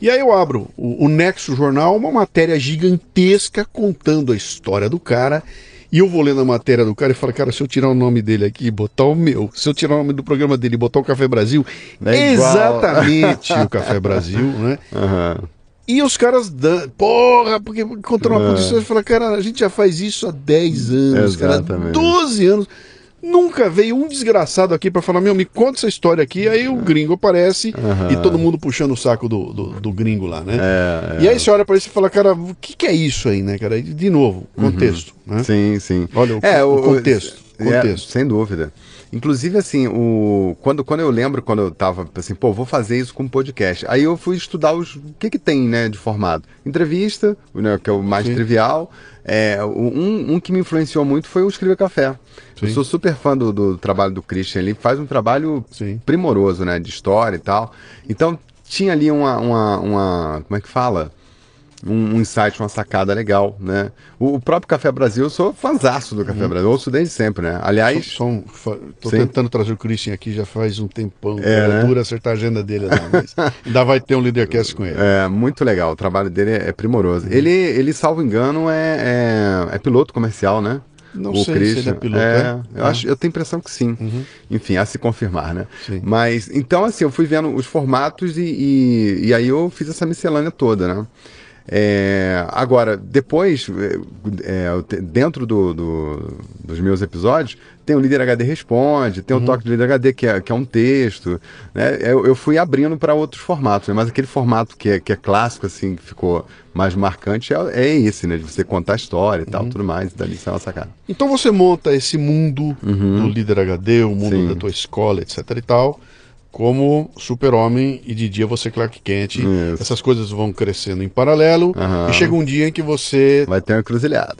B: E aí eu abro o, o Nexo Jornal, uma matéria gigantesca contando a história do cara e eu vou lendo a matéria do cara e falo, cara, se eu tirar o nome dele aqui e botar o meu, se eu tirar o nome do programa dele e botar o Café Brasil, é exatamente o Café Brasil, né?
C: Uhum.
B: E os caras dão, porra, porque encontrou uma condição e fala, cara, a gente já faz isso há 10 anos, Exatamente. cara, 12 anos. Nunca veio um desgraçado aqui para falar, meu, me conta essa história aqui. Aí o gringo aparece uhum. e todo mundo puxando o saco do, do, do gringo lá, né?
C: É,
B: é. E aí você olha para isso e fala, cara, o que, que, é isso aí, né, cara? De novo, uhum. contexto. Uhum. Né?
C: Sim, sim.
B: Olha o, é, o, o contexto.
C: É, contexto. sem dúvida. Inclusive, assim, o... quando, quando eu lembro, quando eu tava assim, pô, vou fazer isso com podcast. Aí eu fui estudar os... o que que tem, né, de formato. Entrevista, né, que é o mais Sim. trivial. É, um, um que me influenciou muito foi o Escrever Café. Sim. Eu sou super fã do, do, trabalho do Christian. Ele faz um trabalho Sim. primoroso, né? De história e tal. Então, tinha ali uma, uma, uma, Como é que fala? um, um insight, uma sacada legal, né? O, o próprio Café Brasil, eu sou fãzaço do Café Brasil, eu ouço desde sempre, né? Aliás,
B: fa- tô
C: Sim.
B: tentando trazer o Christian aqui já faz um tempão.
C: É,
B: É,
C: né?
B: dura acertar a agenda dele lá, mas ainda vai ter um Leadercast com ele.
C: É, muito legal. O trabalho dele é, é primoroso. Ele, ele, salvo engano, é, é, é piloto comercial, né?
B: Não
C: O
B: sei se ele é
C: Christian.
B: piloto,
C: é,
B: é?
C: Eu, acho, eu tenho a impressão que sim. Enfim, a se confirmar, né?
B: Sim.
C: Mas, então, assim, eu fui vendo os formatos e, e, e aí eu fiz essa miscelânea toda, né? É, agora, depois, é, é, dentro do, do- dos meus episódios, tem o Líder HD Responde, tem o Toque do Líder HD, que é, que é um texto. Né? Eu, eu fui abrindo para outros formatos, né? mas aquele formato que é, que é clássico, assim, que ficou mais marcante, é, é esse, né? De você contar a história e tal, tudo mais, dali isso é uma sacada.
B: Então você monta esse mundo do Líder HD, o mundo
C: Sim.
B: da tua escola, etc e tal, como super-homem e de dia você Clark Kent.
C: Isso.
B: Essas coisas vão crescendo em paralelo
C: Aham.
B: e chega um dia em que você
C: Vai ter uma encruzilhada.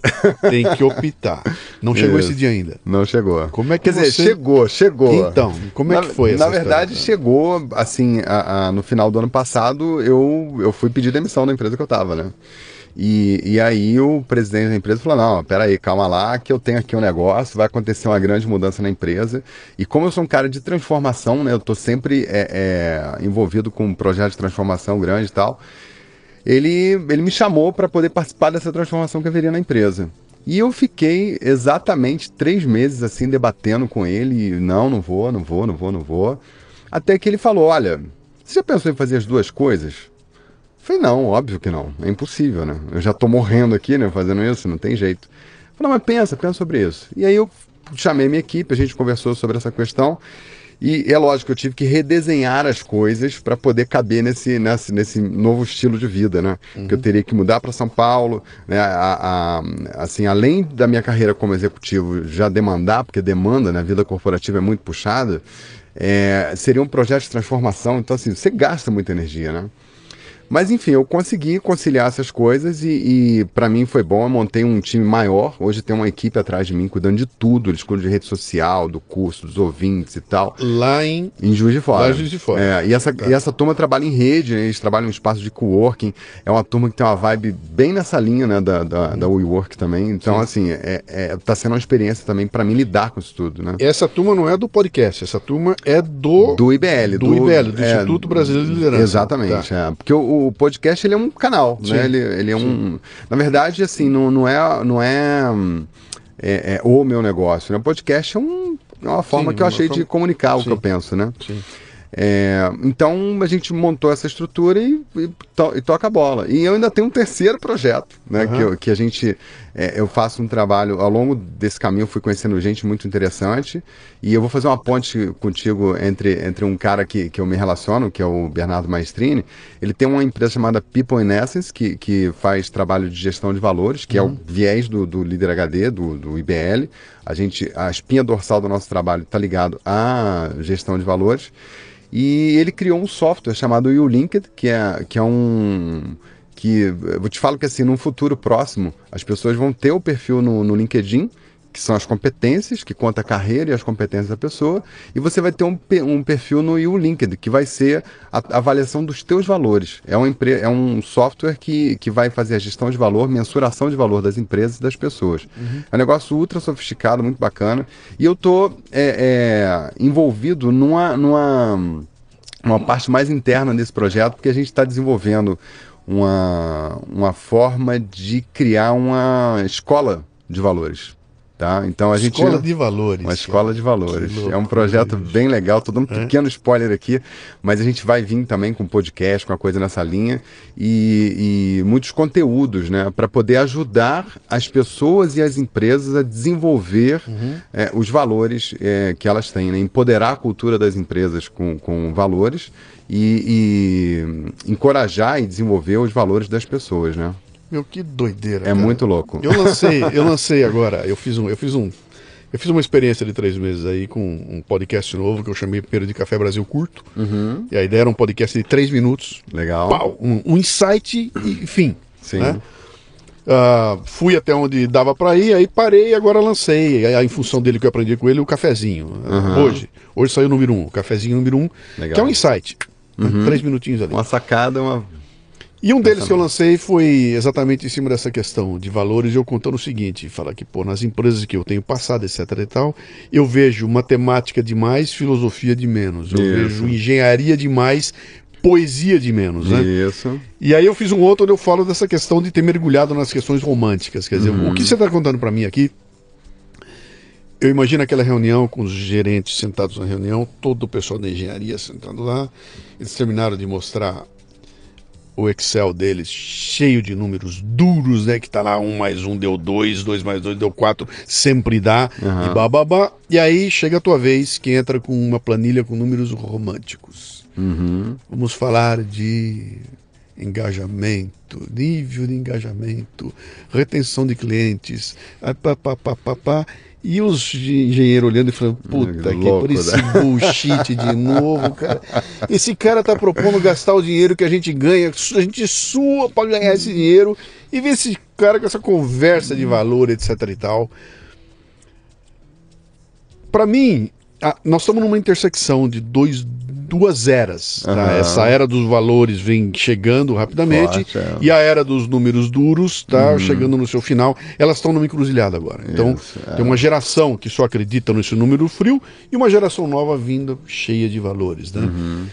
B: tem que optar. Não chegou
C: Isso.
B: esse dia ainda.
C: Não chegou.
B: Como é que
C: Quer dizer,
B: você-
C: chegou, chegou.
B: Então, como é
C: na,
B: que foi
C: Na verdade,
B: história?
C: chegou, assim, a- a- no final do ano passado, eu, eu fui pedir demissão da empresa que eu tava, né? E, e aí o presidente da empresa falou, não, peraí, calma lá, que eu tenho aqui um negócio, vai acontecer uma grande mudança na empresa. E como eu sou um cara de transformação, né? Eu tô sempre é, é, envolvido com um projeto de transformação grande e tal ele, ele me chamou para poder participar dessa transformação que haveria na empresa. E eu fiquei exatamente três meses assim debatendo com ele, e, não, não vou, não vou, não vou, não vou. Até que ele falou, olha, você já pensou em fazer as duas coisas? Falei, não, óbvio que não, é impossível, né? Eu já tô morrendo aqui, né, fazendo isso, não tem jeito. Falei, mas pensa, pensa sobre isso. E aí eu chamei minha equipe, a gente conversou sobre essa questão. E é lógico, eu tive que redesenhar as coisas para poder caber nesse, nesse, nesse novo estilo de vida, né? Que eu teria que mudar para São Paulo, né? A, a- assim, além da minha carreira como executivo já demandar, porque demanda, né? A vida corporativa é muito puxada, é, seria um projeto de transformação, então assim, você gasta muita energia, né? Mas enfim, eu consegui conciliar essas coisas e, e para mim foi bom. Eu montei um time maior. Hoje tem uma equipe atrás de mim cuidando de tudo. Eles cuidam de rede social, do curso, dos ouvintes e tal.
B: Lá em.
C: Em Juiz de Fora.
B: Lá em Juiz de Fora.
C: É, e, essa, e essa turma trabalha em rede, né? eles trabalham em espaço de coworking. É uma turma que tem uma vibe bem nessa linha né? da, da, da WeWork também. Então, assim, é, é, tá sendo uma experiência também para mim lidar com isso tudo, né?
B: Essa turma não é do podcast, essa turma é do.
C: Do IBL.
B: Do IBL, do
C: é,
B: Instituto Brasileiro de Liderança.
C: Exatamente.
B: Tá.
C: é. porque o, o podcast ele é um canal,
B: Sim,
C: né? Ele, ele é um. Na verdade, assim, não, não é, não é, hum, é, é o meu negócio. Né? O podcast é, um, é uma forma
B: Sim,
C: que eu achei
B: forma-
C: de comunicar o
B: Sim.
C: que eu penso, né?
B: Sim.
C: É, então a gente montou essa estrutura e, e, to- e toca a bola. E eu ainda tenho um terceiro projeto, né?
B: Aham.
C: Que, que a gente. É, eu faço um trabalho. Ao longo desse caminho fui conhecendo gente muito interessante. E eu vou fazer uma ponte contigo entre, entre um cara que, que eu me relaciono, que é o Bernardo Maestrini. Ele tem uma empresa chamada People in Essence, que, que faz trabalho de gestão de valores, que é o viés do, do líder HD, do, do IBL. A gente, a espinha dorsal do nosso trabalho está ligado à gestão de valores. E ele criou um software chamado YouLinked, que é, que é um. Que eu te falo que assim, num futuro próximo, as pessoas vão ter o perfil no, no LinkedIn, que são as competências, que conta a carreira e as competências da pessoa, e você vai ter um, um perfil no YouLinked, que vai ser a, a avaliação dos teus valores. É, empre, é um software que, que vai fazer a gestão de valor, mensuração de valor das empresas e das pessoas. É um negócio ultra sofisticado, muito bacana. E eu tô é, é, envolvido numa, numa, uma parte mais interna desse projeto, porque a gente está desenvolvendo uma, uma forma de criar uma escola de valores. Tá? Então a gente
B: Escola de valores.
C: uma escola de valores.
B: Que
C: é um projeto bem legal. Tô dando um pequeno spoiler aqui, mas a gente vai vir também com podcast, com uma coisa nessa linha e, e muitos conteúdos, né, para poder ajudar as pessoas e as empresas a desenvolver eh, os valores eh, que elas têm, né? empoderar a cultura das empresas com, com valores e, e encorajar e desenvolver os valores das pessoas, né?
B: Meu, que doideira.
C: É
B: cara.
C: muito louco.
B: Eu lancei, eu lancei agora, eu fiz um, eu fiz um, eu fiz uma experiência de três meses aí com um podcast novo que eu chamei primeiro de Café Brasil Curto. E a ideia era um podcast de três minutos.
C: Legal.
B: Pau, um, um insight e fim.
C: Sim.
B: né? Ah, fui até onde dava pra ir, aí parei e agora lancei. Aí, em função dele que eu aprendi com ele, o cafezinho.
C: Uhum.
B: Hoje. Hoje saiu o número um, o cafezinho número um,
C: Legal. Uhum.
B: que é um insight. Três minutinhos ali.
C: Uma sacada, uma
B: E um deles que eu lancei foi exatamente em cima dessa questão de valores, eu contando o seguinte, falar que, pô, nas empresas que eu tenho passado, etc e tal, eu vejo matemática de mais, filosofia de menos. Eu
C: Isso.
B: vejo engenharia de mais, poesia de menos, né?
C: Isso.
B: E aí eu fiz um outro onde eu falo dessa questão de ter mergulhado nas questões românticas. Quer dizer,
C: Uhum.
B: o que você está contando para mim aqui? Eu imagino aquela reunião com os gerentes sentados na reunião, todo o pessoal da engenharia sentado lá. Eles terminaram de mostrar o Excel deles cheio de números duros, né? Que tá lá, um mais um deu dois, dois mais dois deu quatro, sempre dá,
C: Aham.
B: e bababá. E aí chega a tua vez que entra com uma planilha com números românticos.
C: Uhum.
B: Vamos falar de engajamento, nível de engajamento, retenção de clientes, ah, pá, pá, pá, pá, pá. E os engenheiros olhando e falando, puta, que
C: Louco,
B: por esse
C: né?
B: bullshit de novo, cara. Esse cara tá propondo gastar o dinheiro que a gente ganha, a gente sua para ganhar esse dinheiro, e ver esse cara com essa conversa de valor, etc e tal. Para mim, a- nós estamos numa intersecção de dois, duas eras. tá?
C: Aham.
B: Essa era dos valores vem chegando rapidamente
C: Forte, é.
B: e a era dos números duros está chegando no seu final. Elas estão numa encruzilhada agora. Então,
C: Isso, é.
B: tem uma geração que só acredita nesse número frio e uma geração nova vindo cheia de valores. Né?
C: Uhum.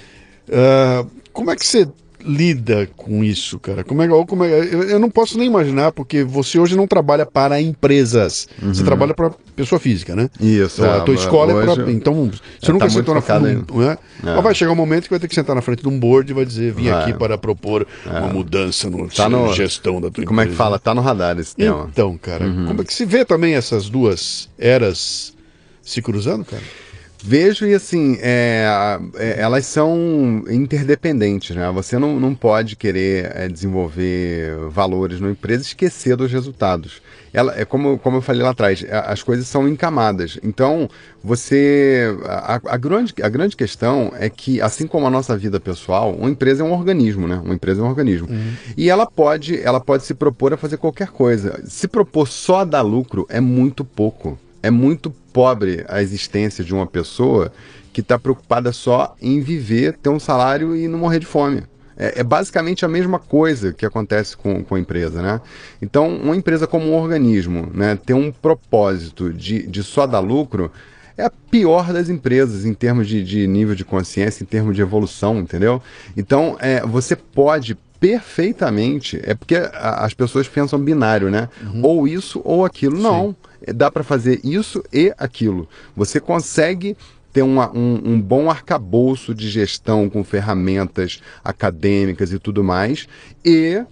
B: Ah, como é que você lida com isso, cara? Como é, como é- eu, não posso nem imaginar, porque você hoje não trabalha para empresas. Você trabalha para pessoa física, né?
C: Uhum. Isso,
B: a
C: é,
B: tua escola é para. Então, você
C: tá
B: nunca
C: muito
B: sentou na frente. Né?
C: É.
B: Mas vai chegar um momento que vai ter que sentar na frente de um board e vai dizer: vim
C: Vai.
B: aqui para propor uma mudança no,
C: Tá no-
B: gestão da tua
C: Como é que
B: empresa.
C: fala? Tá no radar esse tema.
B: Então, cara,
C: Uhum.
B: como é que se vê também essas duas eras se cruzando, cara?
C: Vejo e assim, é, é, elas são interdependentes, né? Você não, não pode querer é, desenvolver valores numa empresa e esquecer dos resultados. Ela, é como, como eu falei lá atrás, as coisas são encamadas. Então, você. A, a grande, a grande questão é que, assim como a nossa vida pessoal, uma empresa é um organismo, né? Uma empresa é um organismo. E ela pode, ela pode se propor a fazer qualquer coisa. Se propor só a dar lucro é muito pouco. É muito pobre a existência de uma pessoa que está preocupada só em viver, ter um salário e não morrer de fome. É, é basicamente a mesma coisa que acontece com, com a empresa, né? Então, uma empresa como um organismo, né, ter um propósito de, de só dar lucro é a pior das empresas em termos de, de nível de consciência, em termos de evolução, entendeu? Então, é, você pode perfeitamente, é porque as pessoas pensam binário, né? Ou isso ou aquilo. Não, É, dá para fazer isso e aquilo. Você consegue ter uma- um, um bom arcabouço de gestão com ferramentas acadêmicas e tudo mais e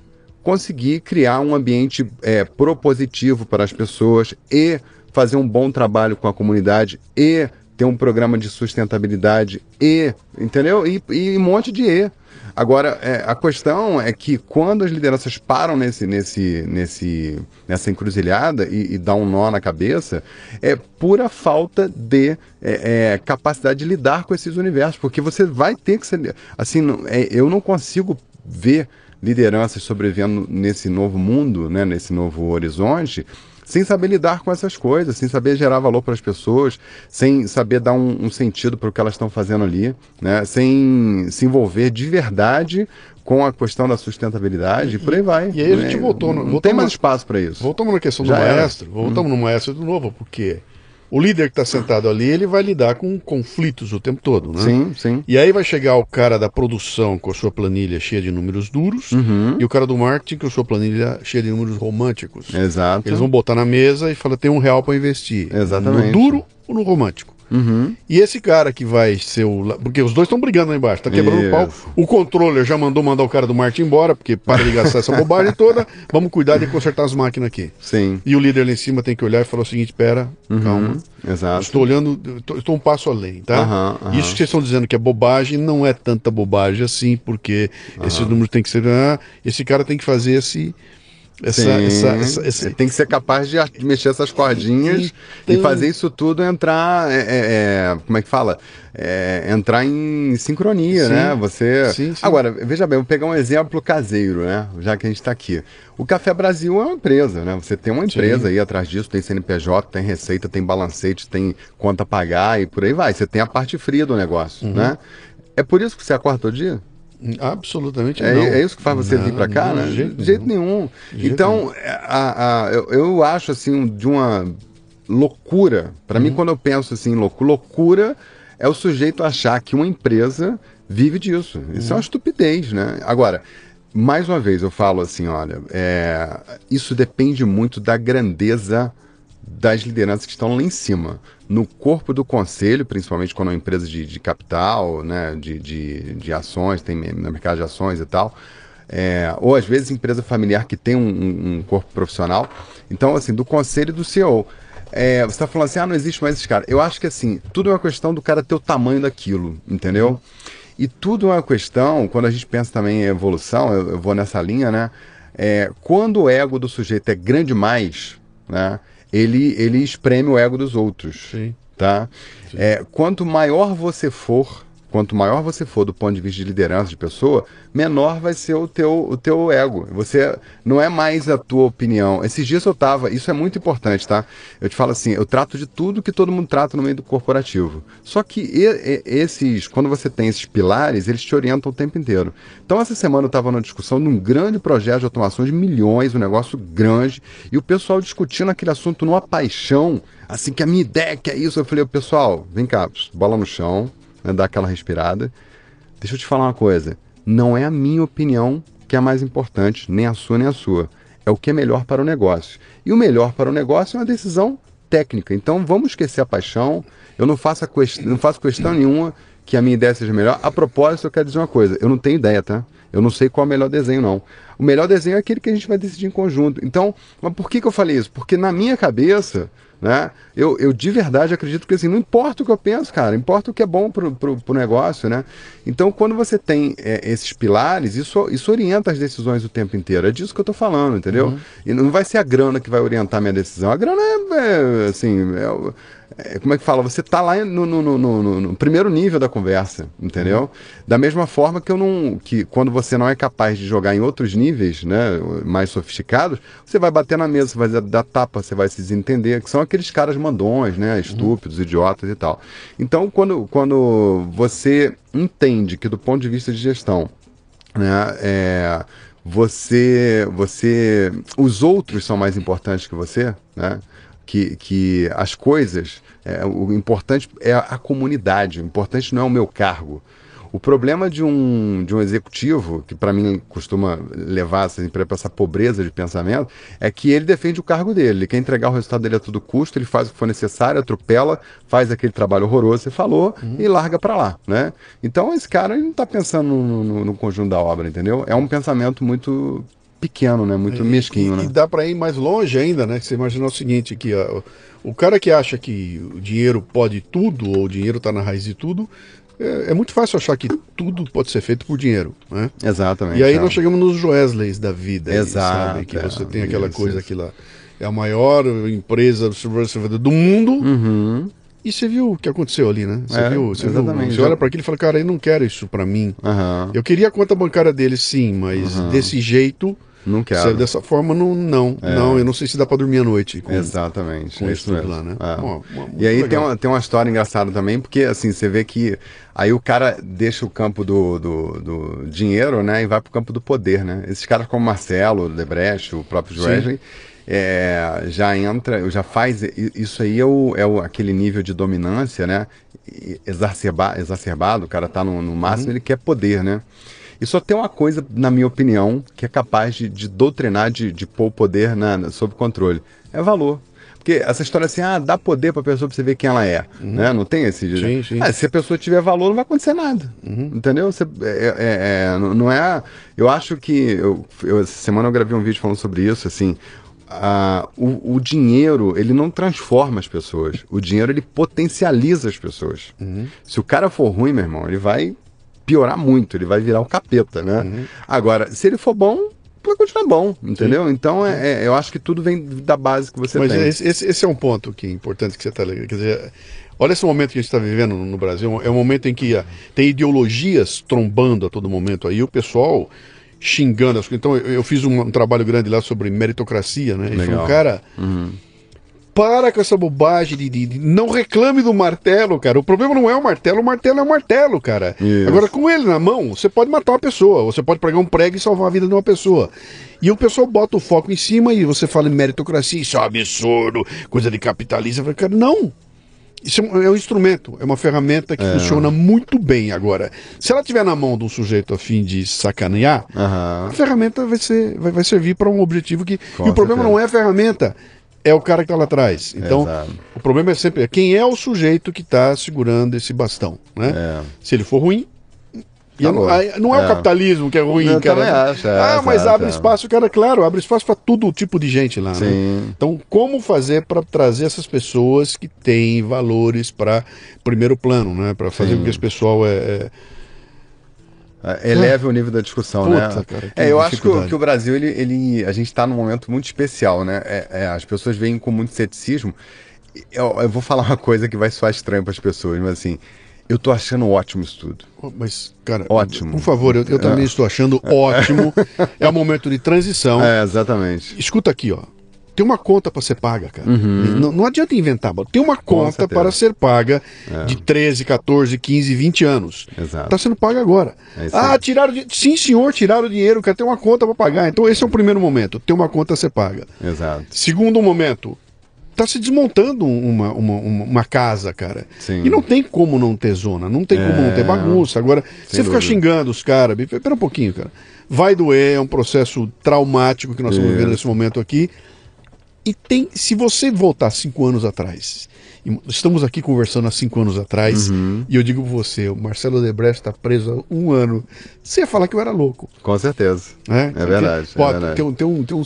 C: conseguir criar um ambiente é, propositivo para as pessoas e fazer um bom trabalho com a comunidade e ter um programa de sustentabilidade e, entendeu? E, e um monte de E. Agora, é, a questão é que quando as lideranças param nesse, nesse, nesse, nessa encruzilhada e, e dá um nó na cabeça, é pura falta de é, é, capacidade de lidar com esses universos, porque você vai ter que ser. Assim, não- é, eu não consigo ver lideranças sobrevivendo nesse novo mundo, né, nesse novo horizonte, sem saber lidar com essas coisas, sem saber gerar valor para as pessoas, sem saber dar um, um sentido para o que elas estão fazendo ali, né, sem se envolver de verdade com a questão da sustentabilidade e, por aí vai.
B: e aí a
C: né?
B: gente voltou no-
C: Não
B: voltou
C: tem mais espaço para isso.
B: Voltamos na questão
C: Já
B: do
C: era. Hum.
B: maestro, voltamos no maestro de novo, porque o líder que está sentado ali, ele vai lidar com conflitos o tempo todo, né?
C: Sim, sim.
B: E aí vai chegar o cara da produção com a sua planilha cheia de números duros
C: Uhum.
B: e o cara do marketing com a sua planilha cheia de números românticos.
C: Exato.
B: Eles vão botar na mesa e falar, tem um real para investir.
C: Exatamente.
B: No duro ou no romântico?
C: Uhum.
B: E esse cara que vai ser o. Porque os dois estão brigando lá embaixo, tá quebrando o pau. O controller já mandou mandar o cara do marketing embora, porque para de gastar essa bobagem toda, vamos cuidar de consertar as máquinas aqui.
C: Sim.
B: E o líder lá em cima tem que olhar e falar o seguinte: pera, calma.
C: Exato.
B: Estou olhando, estou, estou um passo além, tá?
C: Aham.
B: Isso que vocês estão dizendo que é bobagem, não é tanta bobagem assim, porque esses números têm que ser. ah, esse cara tem que fazer esse. Essa, essa, essa- esse-
C: Tem que ser capaz de, mexer essas cordinhas
B: Então-
C: e fazer isso tudo entrar. é, é, é, como é que fala? É, entrar em sincronia,
B: Sim.
C: né? Você.
B: Sim, sim.
C: Agora, veja bem, vou pegar um exemplo caseiro, né? Já que a gente está aqui. O Café Brasil é uma empresa, né? Você tem uma empresa aí atrás disso, tem CNPJ, tem receita, tem balancete, tem conta a pagar e por aí vai. Você tem a parte fria do negócio,
B: Uhum.
C: né? É por isso que você acorda todo dia?
B: Absolutamente
C: É,
B: não.
C: é isso que faz você vir para cá,
B: Não,
C: né?
B: De jeito,
C: De jeito
B: nenhum.
C: nenhum.
B: De jeito
C: então, a- a- eu, eu acho assim de uma loucura. Para
B: Uhum.
C: mim, quando eu penso assim, louco, loucura é o sujeito achar que uma empresa vive disso. Isso
B: Uhum.
C: é uma estupidez, né? Agora, mais uma vez eu falo assim, olha, é, isso depende muito da grandeza das lideranças que estão lá em cima. No corpo do conselho, principalmente quando é uma empresa de, de capital, né, de, de, de ações, tem no mercado de ações e tal, é, ou às vezes empresa familiar que tem um, um- corpo profissional. Então, assim, do conselho e do CEO. É, você está falando assim, ah, não existe mais esse cara. Eu acho que assim, tudo é uma questão do cara ter o tamanho daquilo, entendeu? E tudo é uma questão, quando a gente pensa também em evolução, eu, eu vou nessa linha, né? É, quando o ego do sujeito é grande demais, né? Ele, ele espreme o ego dos outros
B: Sim.
C: tá? É, quanto maior você for, quanto maior você for do ponto de vista de liderança de pessoa, menor vai ser o teu, o teu ego. Você não é mais a tua opinião. Esses dias eu tava, isso é muito importante, tá? Eu te falo assim, eu trato de tudo que todo mundo trata no meio do corporativo. Só que esses, quando você tem esses pilares, eles te orientam o tempo inteiro. Então essa semana eu estava numa discussão de um grande projeto de automação de milhões, um negócio grande, e o pessoal discutindo aquele assunto numa paixão, assim que a minha ideia que é isso, eu falei, pessoal, vem cá, bola no chão, né, dá aquela respirada. Deixa eu te falar uma coisa. Não é a minha opinião que é a mais importante, nem a sua, nem a sua. É o que é melhor para o negócio. E o melhor para o negócio é uma decisão técnica. Então vamos esquecer a paixão. Eu não faço, quest... não faço questão nenhuma que a minha ideia seja melhor. A propósito, eu quero dizer uma coisa. Eu não tenho ideia, tá? Eu não sei qual é o melhor desenho, não. O melhor desenho é aquele que a gente vai decidir em conjunto. Então, mas por que, que eu falei isso? Porque na minha cabeça, né? Eu, eu de verdade acredito que assim, não importa o que eu penso, cara, importa o que é bom pro, pro, pro negócio, né? Então, quando você tem é, esses pilares, isso, isso orienta as decisões o tempo inteiro. É disso que eu tô falando, entendeu? E não vai ser a grana que vai orientar a minha decisão. A grana é, é, assim, é, como é que fala? Você tá lá no, no, no, no- primeiro nível da conversa, entendeu? Da mesma forma que eu não. que quando você não é capaz de jogar em outros níveis, né? Mais sofisticados, você vai bater na mesa, você vai dar tapa, você vai se desentender, que são aqueles caras mandões, né? Estúpidos, idiotas e tal. Então, quando, quando você entende que do ponto de vista de gestão, né? É, você, você, os outros são mais importantes que você, né? Que, que as coisas, é, o importante é a comunidade, o importante não é o meu cargo. O problema de um, de um executivo, que para mim costuma levar essa empresa para essa pobreza de pensamento, é que ele defende o cargo dele. Ele quer entregar o resultado dele a todo custo, ele faz o que for necessário, atropela, faz aquele trabalho horroroso, você falou, e larga para lá. Né? Então esse cara ele não está pensando no, no- no conjunto da obra, entendeu? É um pensamento muito pequeno, né? muito mesquinho.
B: E,
C: né?
B: e dá para ir mais longe ainda, né? Você imaginar o seguinte, que ó, o cara que acha que o dinheiro pode tudo, ou o dinheiro está na raiz de tudo, é, é muito fácil achar que tudo pode ser feito por dinheiro, né?
C: Exatamente.
B: E aí
C: é.
B: nós chegamos nos Joesleys da vida, aí,
C: Exato,
B: sabe? Que
C: é,
B: você tem aquela
C: isso,
B: coisa
C: isso.
B: que lá é a maior empresa do mundo.
C: Uhum.
B: E você viu o que aconteceu ali, né? Você
C: É,
B: viu? Você, viu? você olha para aquilo e fala, cara, eu não quero isso para mim.
C: Aham.
B: Eu queria a conta bancária dele, sim, mas desse jeito,
C: Não
B: se
C: quero.
B: é dessa forma, não, não,
C: É.
B: não. Eu não sei se dá para dormir à noite. Com,
C: Exatamente.
B: com
C: é
B: isso
C: mesmo.
B: lá, né?
C: É.
B: Bom,
C: E aí tem uma, tem uma história engraçada também, porque assim, você vê que aí o cara deixa o campo do, do, do dinheiro, né, e vai pro campo do poder, né? Esses caras como Marcelo, Debrecht, o próprio
B: Sim.
C: Wesley, é, já entra, já faz, isso aí é, o, é o, aquele nível de dominância, né, exacerba, exacerbado, o cara tá no, no máximo, ele quer poder, né? E só tem uma coisa, na minha opinião, que é capaz de, de doutrinar, de, de pôr o poder na, na- sob controle. É valor. Porque essa história assim, ah, dá poder pra pessoa pra você ver quem ela é. Né? Não tem esse.
B: Sim, sim.
C: Ah, se a pessoa tiver valor, não vai acontecer nada. Entendeu? Você, é, é- é, não não é. Eu acho que. Eu, eu- essa semana eu gravei um vídeo falando sobre isso, assim. ah, o, o dinheiro, ele não transforma as pessoas. O dinheiro, ele potencializa as pessoas. Se o cara for ruim, meu irmão, ele vai piorar muito, ele vai virar o capeta, né? Agora, se ele for bom, vai continuar bom, entendeu? Então, é, é- eu acho que tudo vem da base que você
B: Mas
C: tem.
B: esse, esse- esse é um ponto que é importante que você está. Quer dizer, olha esse momento que a gente está vivendo no Brasil. É um momento em que ah, tem ideologias trombando a todo momento aí, o pessoal xingando as coisas. Então, eu, eu fiz um, um trabalho grande lá sobre meritocracia, né? E foi
C: Legal.
B: um cara. Para com essa bobagem de, de, de, não reclame do martelo, cara. O problema não é o martelo, o martelo é o martelo, cara.
C: Isso.
B: Agora, com ele na mão, você pode matar uma pessoa, você pode pregar um prego e salvar a vida de uma pessoa. E o pessoal bota o foco em cima e você fala em meritocracia, isso é um absurdo, coisa de capitalismo. Eu falo, cara, não. Isso é um, é um instrumento, é uma ferramenta que funciona muito bem agora. Se ela estiver na mão de um sujeito a fim de sacanear,
C: Aham.
B: a ferramenta vai, ser, vai, vai servir para um objetivo que.
C: Com
B: e o problema
C: certeza.
B: não é a ferramenta, é o cara que está lá atrás. Então,
C: Exato.
B: o problema é sempre quem é o sujeito que está segurando esse bastão. Né?
C: É.
B: Se ele for ruim.
C: Acabou.
B: não, não é, o
C: É.
B: capitalismo que é ruim,
C: Eu
B: cara.
C: acho, é,
B: ah, mas
C: exato,
B: abre
C: é.
B: espaço, cara, claro, abre espaço para todo tipo de gente lá. né? Então, como fazer para trazer essas pessoas que têm valores para primeiro plano, né? Para fazer
C: Sim.
B: com que esse pessoal é, é-
C: É, Eleve o nível da discussão,
B: Puta,
C: né?
B: cara,
C: é, eu acho que o, que o Brasil, ele, ele- a gente está num momento muito especial, né? É, é, as pessoas veem com muito ceticismo. Eu, eu vou falar uma coisa que vai soar estranho para as pessoas, mas assim, eu tô achando ótimo isso tudo.
B: Mas, cara,
C: Ótimo.
B: por favor, eu, eu também estou achando ótimo. É um momento de transição.
C: É, exatamente.
B: Escuta aqui, ó. Tem uma conta para ser paga, cara. Não, não adianta inventar, tem uma conta para ser paga de 13, 14, 15, 20 anos.
C: Exato.
B: Está sendo paga agora.
C: É
B: ah, tiraram. Sim, senhor, tiraram o dinheiro, cara. Tem uma conta para pagar. Então, esse é o primeiro momento. Tem uma conta a ser paga.
C: Exato.
B: Segundo momento, tá se desmontando uma, uma, uma, casa, cara.
C: Sim.
B: E não tem como não ter zona, não tem como não ter
C: É.
B: bagunça. Agora, você ficar
C: dúvida.
B: xingando os caras, pera um pouquinho, cara. Vai doer, é um processo traumático que nós estamos vivendo
C: Isso.
B: nesse momento aqui. E tem, se você voltar cinco anos atrás, estamos aqui conversando há cinco anos atrás,
C: Uhum.
B: e eu digo pra você, o Marcelo Debrecht está preso há um ano, você ia falar que eu era louco.
C: Com certeza.
B: né?
C: É verdade,
B: Pô,
C: é verdade.
B: Tem, um- tem um, tem um,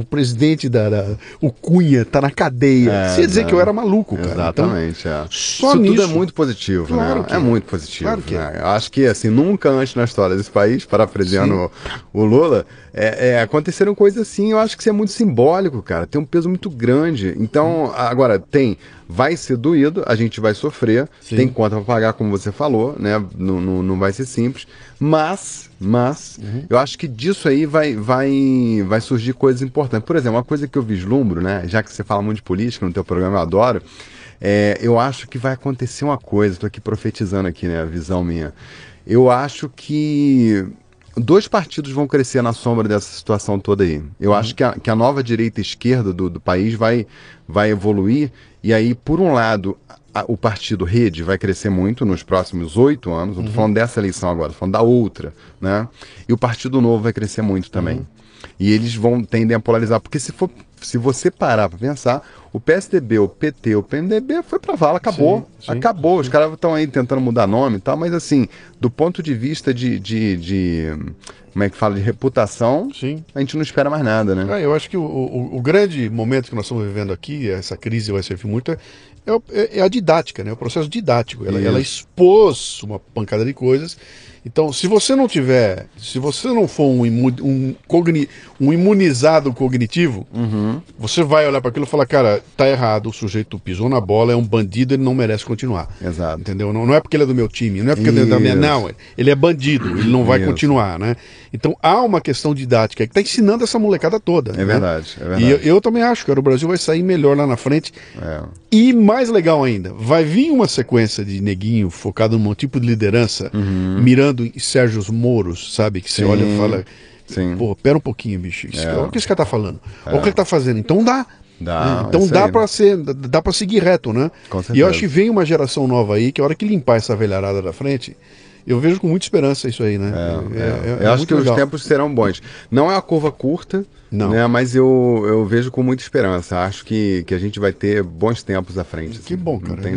B: o presidente da, da- o Cunha tá na cadeia.
C: É,
B: Você ia dizer
C: né?
B: que eu era maluco, cara.
C: Exatamente, é.
B: só
C: Isso tudo
B: nisso-
C: é muito positivo,
B: Claro
C: né?
B: que
C: É
B: é.
C: muito positivo.
B: Claro que é.
C: né? Eu acho que, assim, nunca antes na história desse país, parafraseando o, o Lula, é, é, aconteceram coisas assim, eu acho que isso é muito simbólico, cara. Tem um peso muito grande. Então, agora, tem, vai ser doído, a gente vai sofrer,
B: Sim.
C: tem conta pra pagar, como você falou, né? Não, não, não vai ser simples, mas, mas,
B: Uhum.
C: eu acho que disso aí vai, vai, vai surgir coisas importantes. Por exemplo, uma coisa que eu vislumbro, né? Já que você fala muito de política no teu programa, eu adoro. É, eu acho que vai acontecer uma coisa, estou aqui profetizando aqui, né, a visão minha. Eu acho que dois partidos vão crescer na sombra dessa situação toda aí. Eu acho que a, que a nova direita esquerda do, do país vai, vai evoluir, e aí, por um lado, a- o partido Rede vai crescer muito nos próximos oito anos, não estou falando dessa eleição agora, estou falando da outra, né? E o Partido Novo vai crescer muito também. E eles vão tendem a polarizar, porque se for se você parar para pensar, o PSDB, o PT, o PMDB foi para vala, acabou.
B: Sim, sim,
C: acabou. Os caras estão aí tentando mudar nome e tal, mas assim, do ponto de vista de, de, de- como é que fala, de reputação,
B: Sim.
C: a gente não espera mais nada, né?
B: Ah, eu acho que o, o- o grande momento que nós estamos vivendo aqui, essa crise vai servir muito, é, é é a didática, né? o processo didático. Ela, ela expôs uma pancada de coisas. Então, se você não tiver, se você não for um, imu- um, cogni- um imunizado cognitivo,
C: Uhum.
B: você vai olhar para aquilo e falar, cara, tá errado, o sujeito pisou na bola, é um bandido, ele não merece continuar.
C: Exato.
B: Entendeu? Não, não é porque ele é do meu time, não é porque ele é da minha.
C: Isso.
B: Não, ele é bandido, ele não vai
C: Isso.
B: continuar, né? Então há uma questão didática que está ensinando essa molecada toda.
C: É
B: né?
C: verdade, é
B: E
C: verdade.
B: eu, eu também acho, cara, o Brasil vai sair melhor lá na frente.
C: É.
B: E mais legal ainda, vai vir uma sequência de neguinho focado num tipo de liderança, mirando em Sérgio Moros, sabe? Que você
C: Uhum. Sim,
B: olha e fala,
C: sim.
B: pô, pera um pouquinho, bicho. Isso,
C: É.
B: Olha o que esse cara tá falando. Olha o que ele tá fazendo. Então dá.
C: Dá,
B: né? Então dá para ser, dá para seguir reto, né? E eu acho que vem uma geração nova aí, que a hora que limpar essa velharada da frente, eu vejo com muita esperança isso aí, né?
C: É, eu acho que
B: legal.
C: os tempos serão bons. Não é uma curva curta,
B: Não.
C: né? Mas eu, eu vejo com muita esperança. Acho que, que a gente vai ter bons tempos à frente.
B: Que
C: assim,
B: bom,
C: não
B: cara.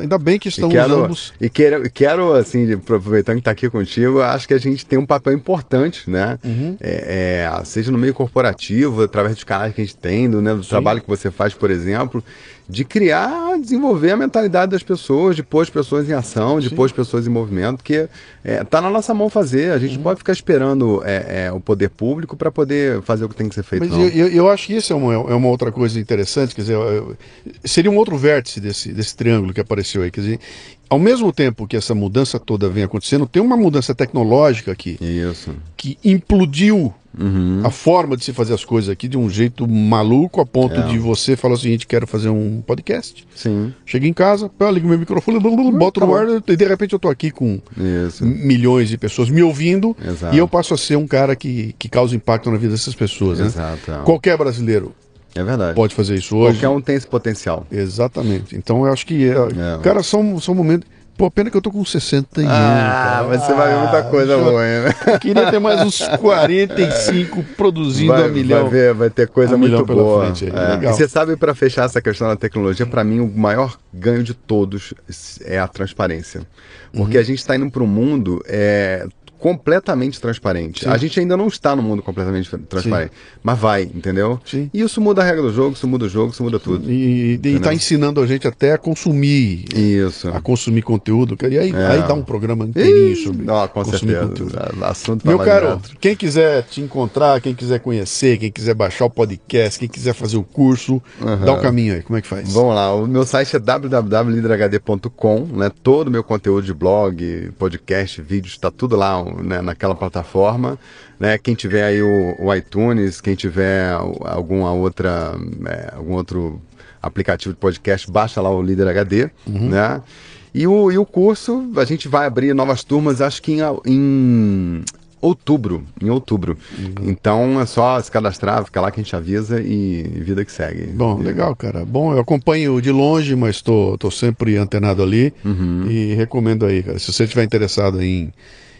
B: Ainda- bem que
C: E
B: estamos
C: quero,
B: ambos.
C: e quero, e quero, assim, aproveitando que está aqui contigo, acho que a gente tem um papel importante, né?
B: Uhum.
C: É, é, seja no meio corporativo, através dos canais que a gente tem, do, né, do trabalho que você faz, por exemplo, de criar, desenvolver a mentalidade das pessoas, de pôr as pessoas em ação, de
B: Sim.
C: pôr as pessoas em movimento, que está na nossa mão fazer. A
B: Uhum.
C: gente não pode ficar esperando é, é, o poder público para poder fazer o que tem que ser feito.
B: Mas eu, eu, acho que isso é uma, é uma outra coisa interessante, quer dizer, seria um outro vértice desse, desse triângulo que apareceu aí, quer dizer, ao mesmo tempo que essa mudança toda vem acontecendo, tem uma mudança tecnológica aqui
C: Isso.
B: que implodiu
C: Uhum.
B: a forma de se fazer as coisas aqui de um jeito maluco a ponto
C: É.
B: de você falar o seguinte, quero fazer um podcast.
C: Sim.
B: Chega em casa, pá, ligo meu microfone, blá, blá, blá, boto no ar e de repente eu tô aqui com
C: Isso.
B: milhões de pessoas me ouvindo
C: Exato.
B: e eu passo a ser um cara que, que causa impacto na vida dessas pessoas. Né? Qualquer brasileiro
C: É verdade.
B: pode fazer isso hoje.
C: Qualquer um tem esse potencial.
B: Exatamente. Então eu acho que, é,
C: É.
B: cara, são, são momentos. Pô, pena que eu tô com 61.
C: Ah,
B: cara.
C: mas você vai ver muita coisa
B: eu-
C: boa, hein?
B: Eu queria ter mais uns 45 produzindo
C: Vai,
B: a milhão.
C: vai ver, vai ter coisa muito boa.
B: frente
C: É. E você sabe, para fechar essa questão da tecnologia, para mim o maior ganho de todos é a transparência.
B: Uhum.
C: Porque a gente está indo para um mundo é, completamente transparente.
B: Sim.
C: A gente ainda não está no mundo completamente transparente, mas vai, entendeu?
B: Sim.
C: E isso muda a regra do jogo, isso muda o jogo, isso muda tudo.
B: E, e tá
C: Entendeu?
B: ensinando a gente até a consumir,
C: Isso.
B: a consumir conteúdo. E aí,
C: É.
B: aí dá um programa inteirinho sobre
C: com
B: consumir
C: certeza.
B: conteúdo.
C: Assunto pra
B: Meu caro, quem quiser te encontrar, quem quiser conhecer, quem quiser baixar o podcast, quem quiser fazer o curso, dá o caminho aí. Como é que faz?
C: Vamos lá, o meu site é www.liderhd.com, né? Todo o meu conteúdo de blog, podcast, vídeos, está tudo lá né, naquela plataforma. Né? Quem tiver aí o, o iTunes, quem tiver alguma outra, é, algum outro aplicativo de podcast, baixa lá o Líder HD, né? E o, e o curso, a gente vai abrir novas turmas, acho que em, em outubro, em outubro. Então é só se cadastrar, fica lá que a gente avisa e vida que segue.
B: Bom,
C: E-
B: legal, cara. Bom, eu acompanho de longe, mas tô, tô sempre antenado ali
C: Uhum.
B: e recomendo aí, cara. Se você estiver interessado em,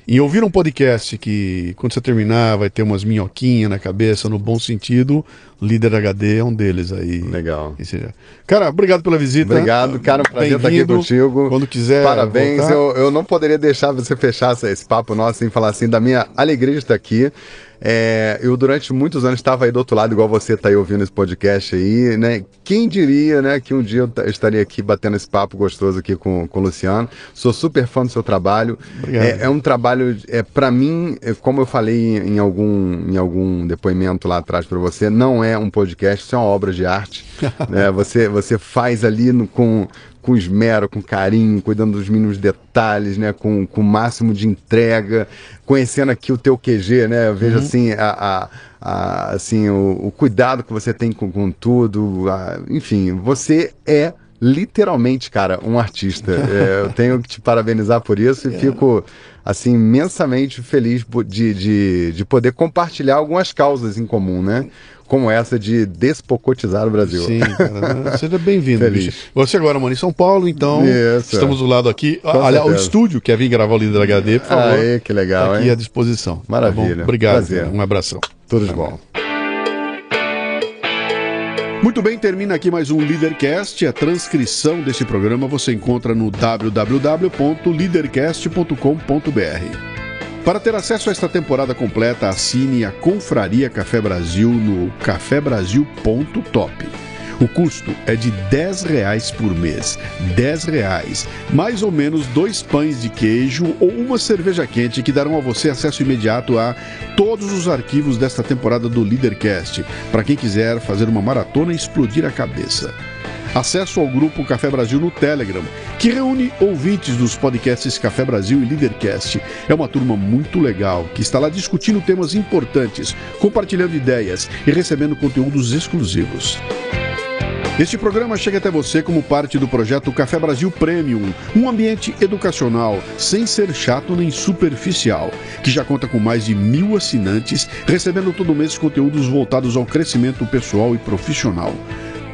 B: em ouvir um podcast que, quando você terminar, vai ter umas minhoquinhas na cabeça, no bom sentido, Líder HD é um deles aí.
C: Legal.
B: Seja- Cara, obrigado pela visita.
C: Obrigado, cara. Um prazer estar aqui contigo.
B: Quando quiser.
C: Parabéns.
B: voltar.
C: Eu, eu não poderia deixar você fechar esse- papo nosso sem falar assim da minha alegria de estar aqui. É, eu durante muitos anos estava aí do outro lado, igual você está aí ouvindo esse podcast aí, né? Quem diria, né, que um dia eu ta- estaria aqui batendo esse papo gostoso aqui com, com o Luciano. Sou super fã do seu trabalho.
B: Obrigado.
C: É, é um trabalho, é, para mim, é, como eu falei em algum, em algum depoimento lá atrás para você, não é um podcast, isso é uma obra de arte. né? você, você faz ali no- com, com esmero, com carinho, cuidando dos mínimos detalhes, né? com, com o máximo de entrega, conhecendo aqui o teu QG, né? Eu vejo assim, a, a- a- assim o, o cuidado que você tem com, com tudo. a- enfim, você é literalmente, cara, um artista. É, eu tenho que te parabenizar por isso e fico assim imensamente feliz de, de, de poder compartilhar algumas causas em comum, né? Como essa de despocotizar o Brasil.
B: Sim, cara. Seja bem-vindo. Você agora mora em São Paulo, então
C: Isso.
B: estamos do lado aqui.
C: Com
B: Olha, o estúdio quer vir gravar o Líder HD, por favor.
C: Aê, que legal,
B: tá aqui
C: hein?
B: à disposição. tá
C: Maravilha.
B: bom? Obrigado.
C: Prazer.
B: Um abração.
C: Tudo de bom.
B: Muito bem, termina aqui mais um Leadercast. A transcrição desse programa você encontra no www.leadercast.com.br. Para ter acesso a esta temporada completa, assine a Confraria Café Brasil no cafebrasil.top. O custo é de 10 reais por mês. 10 reais. Mais ou menos dois pães de queijo ou uma cerveja quente que darão a você acesso imediato a todos os arquivos desta temporada do Leadercast, para quem quiser fazer uma maratona e explodir a cabeça. Acesso ao grupo Café Brasil no Telegram, que reúne ouvintes dos podcasts Café Brasil e Leadercast. É uma turma muito legal que está lá discutindo temas importantes, compartilhando ideias e recebendo conteúdos exclusivos. Este programa chega até você como parte do projeto Café Brasil Premium, um ambiente educacional, sem ser chato nem superficial, que já conta com mais de mil assinantes, recebendo todo mês conteúdos voltados ao crescimento pessoal e profissional.